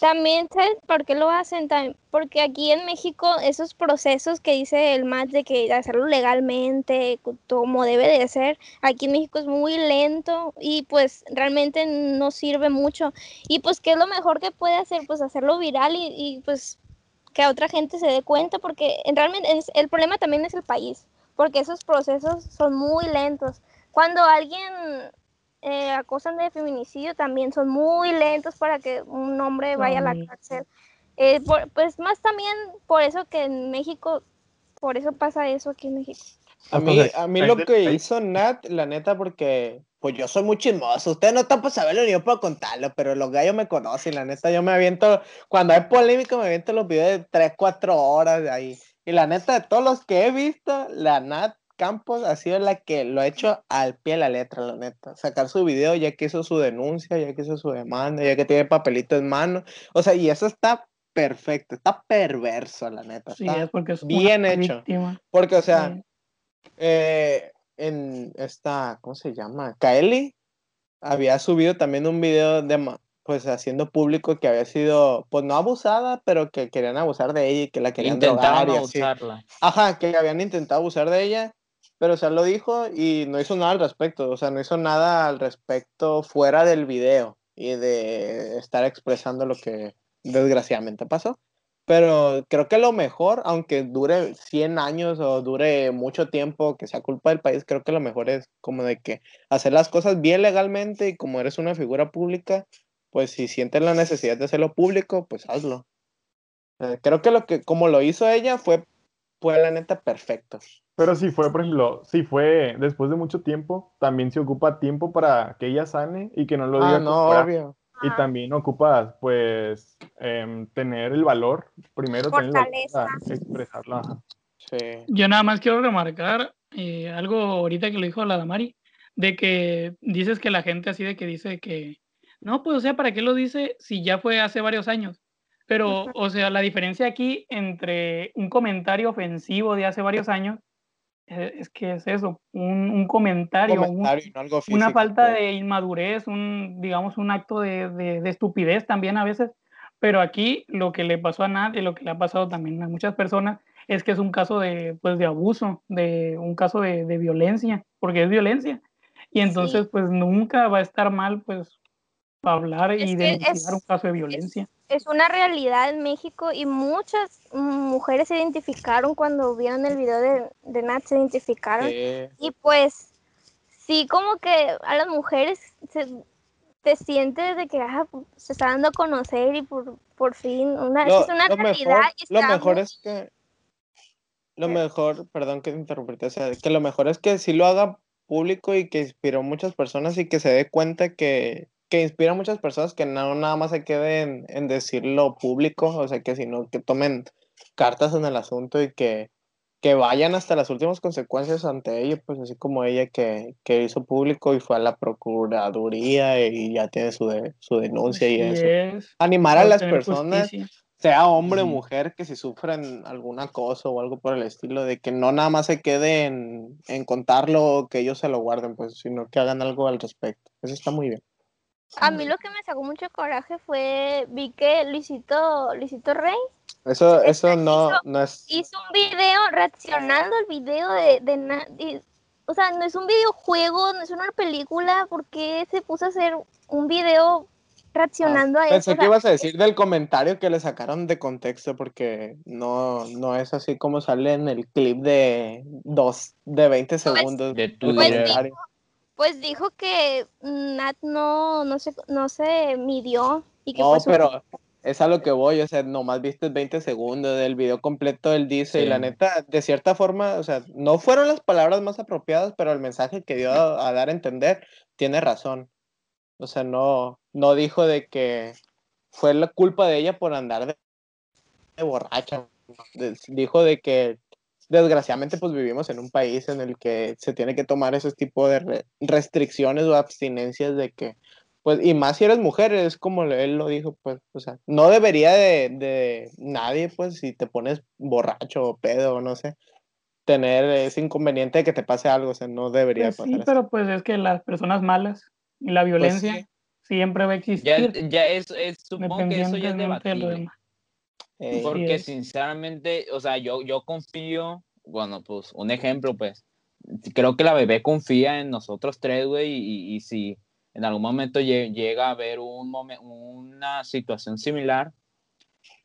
también, ¿sabes por qué lo hacen? Porque aquí en México esos procesos que dice el MAT de que hacerlo legalmente, como debe de ser, aquí en México es muy lento y pues realmente no sirve mucho. Y pues, ¿qué es lo mejor que puede hacer? Pues hacerlo viral y, y, pues que a otra gente se dé cuenta, porque en- realmente es- el problema también es el país, porque esos procesos son muy lentos. Cuando alguien eh, acosan de feminicidio también son muy lentos para que un hombre vaya a la cárcel. Eh, por- pues más también por eso que en México, por eso pasa eso aquí en México. A mí, a mí lo que hizo Nat, la neta, porque pues yo soy muy chismoso. Ustedes no están para saberlo ni yo puedo contarlo, pero los gallos me conocen. La neta, yo me aviento, cuando hay polémica, me aviento los videos de 3, 4 horas de ahí. Y la neta, de todos los que he visto, la Nat Campos ha sido la que lo ha hecho al pie de la letra, la neta. Sacar su video, ya que hizo su denuncia, ya que hizo su demanda, ya que tiene papelito en mano. O sea, y eso está perfecto, está perverso, la neta. Sí, está es porque es bien hecho. víctima. Porque, o sea, Sí. Eh, en esta, ¿cómo se llama? Kaeli había subido también un video de, pues, haciendo público que había sido, pues, no abusada, pero que querían abusar de ella y que la querían drogar Intentaron y así. abusarla. Ajá, que habían intentado abusar de ella, pero, o sea, lo dijo y no hizo nada al respecto, o sea, no hizo nada al respecto fuera del video y de estar expresando lo que desgraciadamente pasó. Pero creo que lo mejor, aunque dure 100 años o dure mucho tiempo, que sea culpa del país, creo que lo mejor es como de que hacer las cosas bien legalmente y como eres una figura pública, pues si sientes la necesidad de hacerlo público, pues hazlo. Eh, creo que lo que, como lo hizo ella, fue, fue la neta perfecto. Pero si fue, por ejemplo, si fue después de mucho tiempo, también se ocupa tiempo para que ella sane y que no lo diga Ah, no, fuera. Y también ocupas, pues, em, tener el valor, primero tener el valor Fortaleza. para expresarlo. ajá. Sí. Yo nada más quiero remarcar eh, algo ahorita que lo dijo la Damari, de que dices que la gente así de que dice que, no, pues o sea, ¿para qué lo dice si ya fue hace varios años? Pero, o sea, la diferencia aquí entre un comentario ofensivo de hace varios años eh, es que es eso, un, un comentario, un- Comentario, no algo una falta de inmadurez, un, digamos, un acto de, de- de estupidez también a veces. Pero aquí lo que le pasó a Nat y lo que le ha pasado también a muchas personas es que es un caso de, pues, de abuso, de un caso de, de violencia, porque es violencia. Y entonces, pues nunca va a estar mal, pues, hablar y Es que denunciar es- un caso de violencia. Es una realidad en México y muchas mujeres se identificaron cuando vieron el video de, de Nat, se identificaron. Y pues, sí, como que a las mujeres se, te sientes de que ah, se está dando a conocer y por, por fin, una, Lo, es una lo realidad. mejor, y lo mejor es que lo mejor, perdón que te interrumpí, o sea, que lo mejor es que sí lo haga público y que inspiró a muchas personas y que se dé cuenta que, que inspira a muchas personas que no nada más se queden en decirlo público, o sea, que sino que tomen cartas en el asunto y que, que vayan hasta las últimas consecuencias ante ello, pues así como ella que, que hizo público y fue a la procuraduría y ya tiene su, de- su denuncia y eso. es, Animar a las personas justicia. sea hombre o mujer, que si sufren algún acoso o algo por el estilo, de que no nada más se quede en, en contarlo o que ellos se lo guarden, pues, sino que hagan algo al respecto. Eso está muy bien. A mí lo que me sacó mucho coraje fue, vi que Luisito, Luisito Rey Eso, eso no, hizo- no es... hizo un video reaccionando al video de, de y- o sea, no es un videojuego, no es una película, ¿por qué se puso a hacer un video reaccionando a Ah, Pensé eso? O que sea, ibas a decir del comentario que le sacaron de contexto, porque no, no es así como sale en el clip de dos, de 20 segundos. De Twitter. comentario. Pues dijo que Nat no, no se, no se midió y que No, fue su- pero es a lo que voy, o sea, nomás viste 20 segundos del video completo, él dice, y la neta, de cierta forma, o sea, no fueron las palabras más apropiadas, pero el mensaje que dio a, a dar a entender tiene razón. O sea, no, no dijo de que fue la culpa de ella por andar de, de borracha. De- dijo de que desgraciadamente pues vivimos en un país en el que se tiene que tomar ese tipo de re- restricciones o abstinencias de que Pues, y más si eres mujer, es como él lo dijo, pues, o sea, no debería de, de nadie, pues, si te pones borracho o pedo o no sé, tener ese inconveniente de que te pase algo, o sea, no debería Pues pasar sí, eso. pero pues es que las personas malas y la violencia Pues sí. siempre va a existir, ya es, es- supongo que eso ya es de debatible. demás. Eh, Porque sinceramente, o sea, yo, yo confío, bueno, pues un ejemplo, pues, creo que la bebé confía en nosotros tres, güey, y, y si en algún momento lle- llega a haber un momen- una situación similar,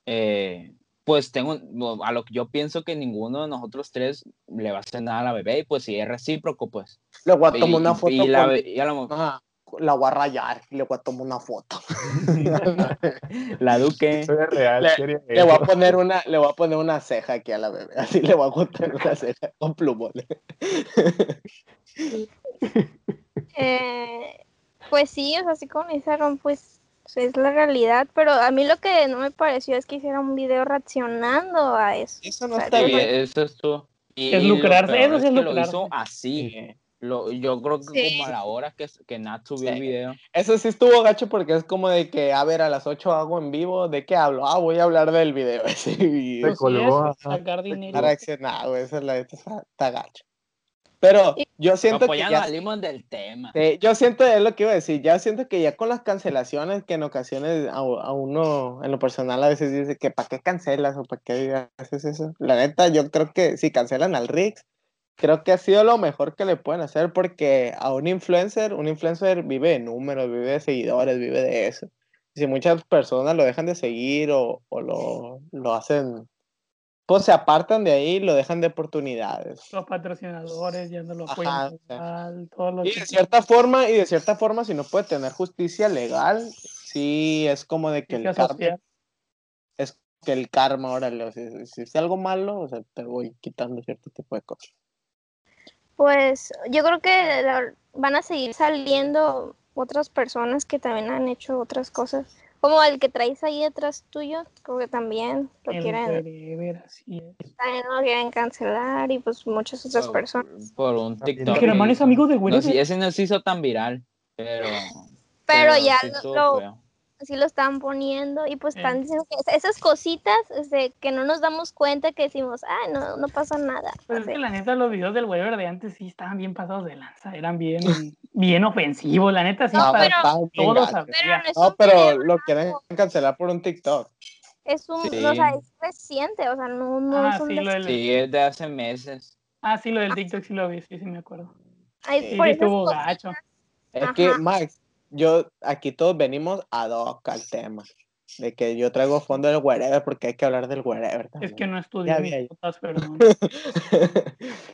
eh, pues tengo, a lo que yo pienso que ninguno de nosotros tres le va a hacer nada a la bebé, y pues si es recíproco, pues. le voy a tomar una foto y la, con- be- y a lo- Ajá, la voy a rayar, le voy a tomar una foto. la Duque. Real, Le- sería Le voy a poner una, le voy a poner una ceja aquí a la bebé, así le voy a poner una ceja con plumones. Eh, pues sí, o sea, así como dijeron, pues es la realidad, pero a mí lo que no me pareció es que hiciera un video reaccionando a eso. Eso no O sea, está bien. eso es todo. Y, Es y lucrarse, eso es que lo lucrarse. hizo así. Sí. Lo, yo creo que Sí. como a la hora que, que Nat subió el Sí. video. Eso sí estuvo gacho porque es como de que, a ver, a las 8 hago en vivo, ¿de qué hablo? Ah, voy a hablar del video. ese, y Se Pues sí, colgó, ajá. sacar a dinero. reaccionar, güey, esa es la neta, está, está gacho. Pero yo siento que Apoyando ya, al limón del tema. Sí, yo siento, es lo que iba a decir, ya siento que ya con las cancelaciones, que en ocasiones a, a uno, en lo personal, a veces dice que ¿para qué cancelas o para qué haces eso? La neta, yo creo que si cancelan al Rix, creo que ha sido lo mejor que le pueden hacer porque a un influencer, un influencer vive de números, vive de seguidores, vive de eso. Si muchas personas lo dejan de seguir o, o lo, lo hacen, pues se apartan de ahí y lo dejan de oportunidades. Los patrocinadores ya no lo apoyan Y de cierta forma, y de cierta forma, si no puede tener justicia legal, sí es como de que el karma, es que el karma, órale, o sea, si es algo malo, o sea, te voy quitando cierto tipo de cosas. Pues yo creo que la- van a seguir saliendo otras personas que también han hecho otras cosas. Como el que traes ahí detrás tuyo, creo que también lo El quieren, Wherever, así es. también lo quieren cancelar y pues muchas otras Por, personas. por un. TikTok. Hermano es amigo de No, Wherever. sí, ese no se hizo tan viral, pero. Pero ya lo, así lo están poniendo y pues Eh. están diciendo que es- esas cositas este, que no nos damos cuenta que decimos, ah, no, no pasa nada. Pero es que la neta, los videos del Wherever de antes sí estaban bien pasados de lanza, eran bien, bien ofensivos, la neta sí, No, para pero- todos. Pero sabían. no No, pero video lo quieren cancelar por un TikTok. es un, Sí. o sea, es reciente, o sea, no, no Ah, es un sí, lo del, Sí, es de hace meses. ah, sí, lo del TikTok sí lo vi, sí, sí me acuerdo. Ay, Sí, por sí estuvo gacho. Es que. Max, yo, aquí todos venimos ad hoc al tema. De que yo traigo fondo del wherever porque hay que hablar del wherever Es también. que no estudié mis notas, perdón.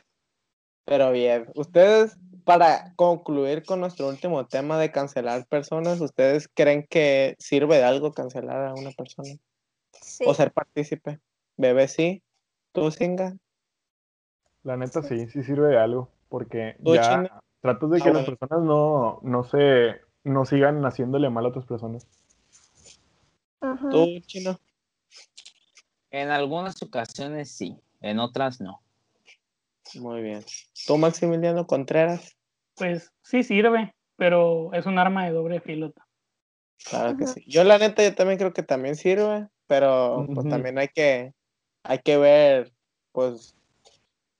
Pero bien, ustedes, para concluir con nuestro último tema de cancelar personas, ¿ustedes creen que sirve de algo cancelar a una persona? Sí. O ser partícipe. Bebé, sí. ¿Tú, Singa? La neta sí, sí sirve de algo, porque ya tratas de Ah, que las bueno. personas no, no se, no sigan haciéndole mal a otras personas. Ajá. ¿Tú, Chino? En algunas ocasiones sí, en otras no. Muy bien. ¿Tú, Maximiliano Contreras? Pues sí sirve, pero es un arma de doble filo. Claro que sí. Yo la neta, yo también creo que también sirve, pero pues también hay que, hay que ver, pues...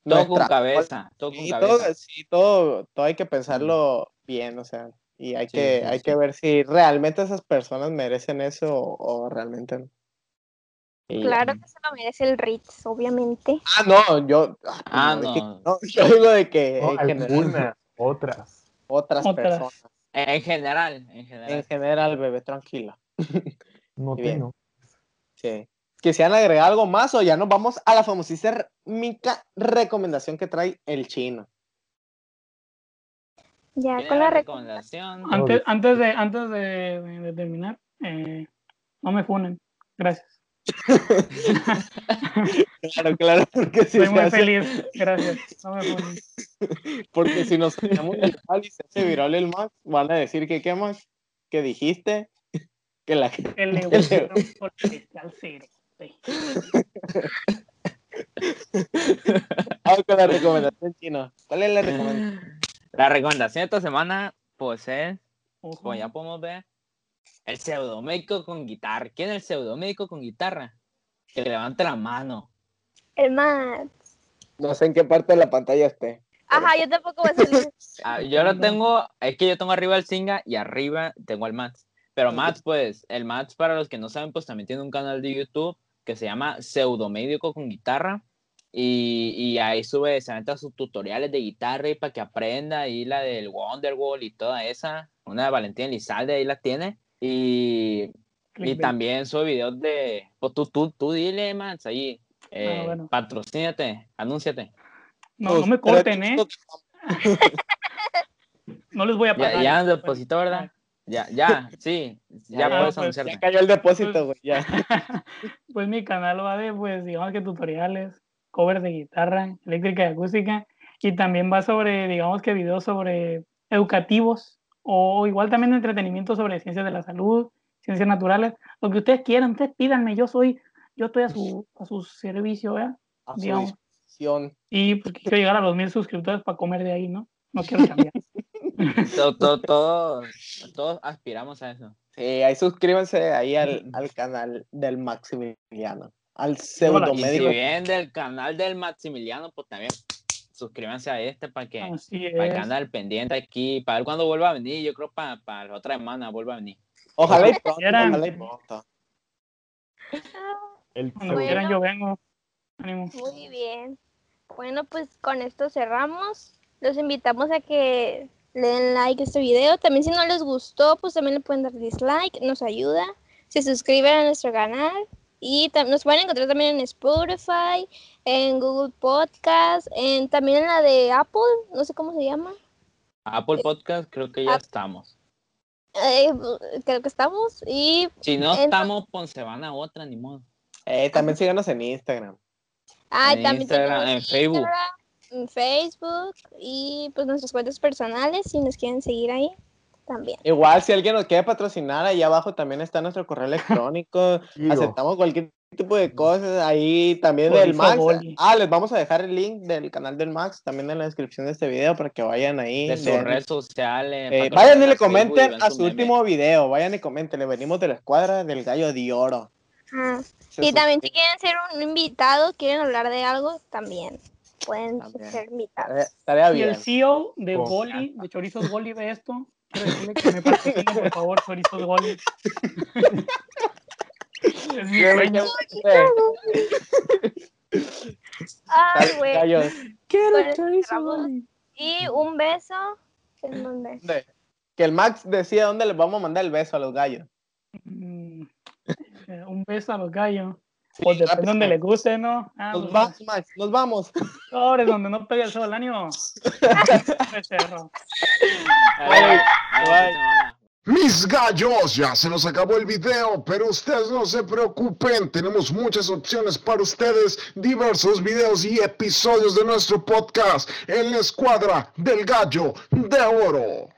Todo con cabeza, todo con Sí, todo, cabeza. sí, todo, todo hay que pensarlo bien, o sea, y hay Sí, que, sí, hay sí. que ver si realmente esas personas merecen eso o, o realmente no. Y- Claro que se lo merece el Ritz, obviamente. Ah, no, yo, ah, Ah, no dije no. que no, yo digo de que No, general, algunas, otras. otras Otras. personas, En general, en en general. general, bebé, tranquila. No Bien. tengo. Sí. ¿Quisieran agregar algo más o ya nos vamos a la famosísima recomendación que trae el chino? Ya con la recomendación. Antes, antes de, antes de, de- de terminar, eh, no me funen. Gracias. Claro, claro, porque si, Estoy muy hace- feliz. Gracias. No me funen. porque si nos ponemos viral y se hace viral el Max, van a decir que qué Max, que dijiste que la gente el especial cero. Sí. Vamos con la recomendación chino. ¿Cuál es la recomendación? La recomendación de esta semana, pues es Ojo. como ya podemos ver, el pseudomédico con guitarra. ¿Quién es el pseudomédico con guitarra? Que levante la mano. El Matt. No sé en qué parte de la pantalla esté. Ajá, yo tampoco voy a salir. Ah, yo lo tengo, es que yo tengo arriba el Singa y arriba tengo el Mats. Pero Mats, pues, el Mats, para los que no saben, pues también tiene un canal de YouTube que se llama Pseudomédico con guitarra. Y, y ahí sube, se aventa sus tutoriales de guitarra y para que aprenda ahí la del Wonderwall y toda esa. Una de Valentín Elizalde ahí la tiene. Y, y también sube videos de, pues tú, tú, tú dile, Mats, ahí. Eh, Ah, bueno. Patrocínate, anúnciate. No, no me corten, ¿eh? No les voy a Ya, pagar. ya depositó, ¿verdad? Ya, ya, sí, ya, Ya, puedes pues, anunciarte. Ya cayó el depósito, güey. Ya. Pues mi canal va de, pues, digamos que tutoriales, covers de guitarra, eléctrica y acústica, y también va sobre, digamos que videos sobre educativos, o igual también de entretenimiento sobre ciencias de la salud, ciencias naturales, lo que ustedes quieran, ustedes pídanme, yo soy, yo estoy a su, a su servicio, ¿verdad? A su Digamos. disposición. Y pues quiero llegar a los mil suscriptores para comer de ahí, ¿no? No quiero cambiar. To- to- Todos, todos aspiramos a eso. Sí, ahí suscríbanse ahí al, al canal del Maximiliano. Al Y si vienen del canal del Maximiliano, pues también suscríbanse a este para que, Así para que pendiente aquí, para ver cuándo vuelva a venir. Yo creo para, para la otra semana vuelva a venir. Ojalá y pronto, ojalá y pronto. El Cuando Bueno. quieran yo vengo. Ánimo. Muy bien. Bueno, pues con esto cerramos. Los invitamos a que le den like a este video. También si no les gustó, pues también le pueden dar dislike, nos ayuda. Se suscriben a nuestro canal y nos pueden encontrar también en Spotify, en Google Podcast, en, también en la de Apple, no sé cómo se llama. Apple Podcast, creo que ya Ah. estamos. Eh, creo que estamos. Y Si no En- estamos, pues se van a otra, ni modo. Eh, también síganos en Instagram. ay, en también Instagram, en Facebook. Instagram, en Facebook y pues nuestras cuentas personales si nos quieren seguir ahí también. Igual, si alguien nos quiere patrocinar, ahí abajo también está nuestro correo electrónico. Aceptamos cualquier tipo de cosas. Ahí también Por del Max. Ah, les vamos a dejar el link del canal del Max también en la descripción de este video para que vayan ahí. De sus redes sociales. Eh, vayan y le comenten a su último video. Vayan y comenten. Le venimos de la escuadra del gallo de oro. Se Y también si quieren ser un invitado, quieren hablar de algo, también pueden También. ser invitados. Y el. CEO de. Goli, de Chorizos Goli, ve esto. Quiero decirle que me patrocine, por favor, Chorizos Goli. es mi sueño. Ay, güey. Con esto cerramos. Y un beso. ¿En dónde? ¿Dónde? Que el Max decía dónde les vamos a mandar el beso a los gallos. Mm, eh, un beso a los gallos. Pues depende rápido. donde les guste, ¿no? Ah, Nos pues, vamos, Max, nos vamos. Sobres, donde no pegue el sol, ánimo. Mis gallos, ya se nos acabó el video, pero ustedes no se preocupen, tenemos muchas opciones para ustedes, diversos videos y episodios de nuestro podcast en la escuadra del gallo de oro.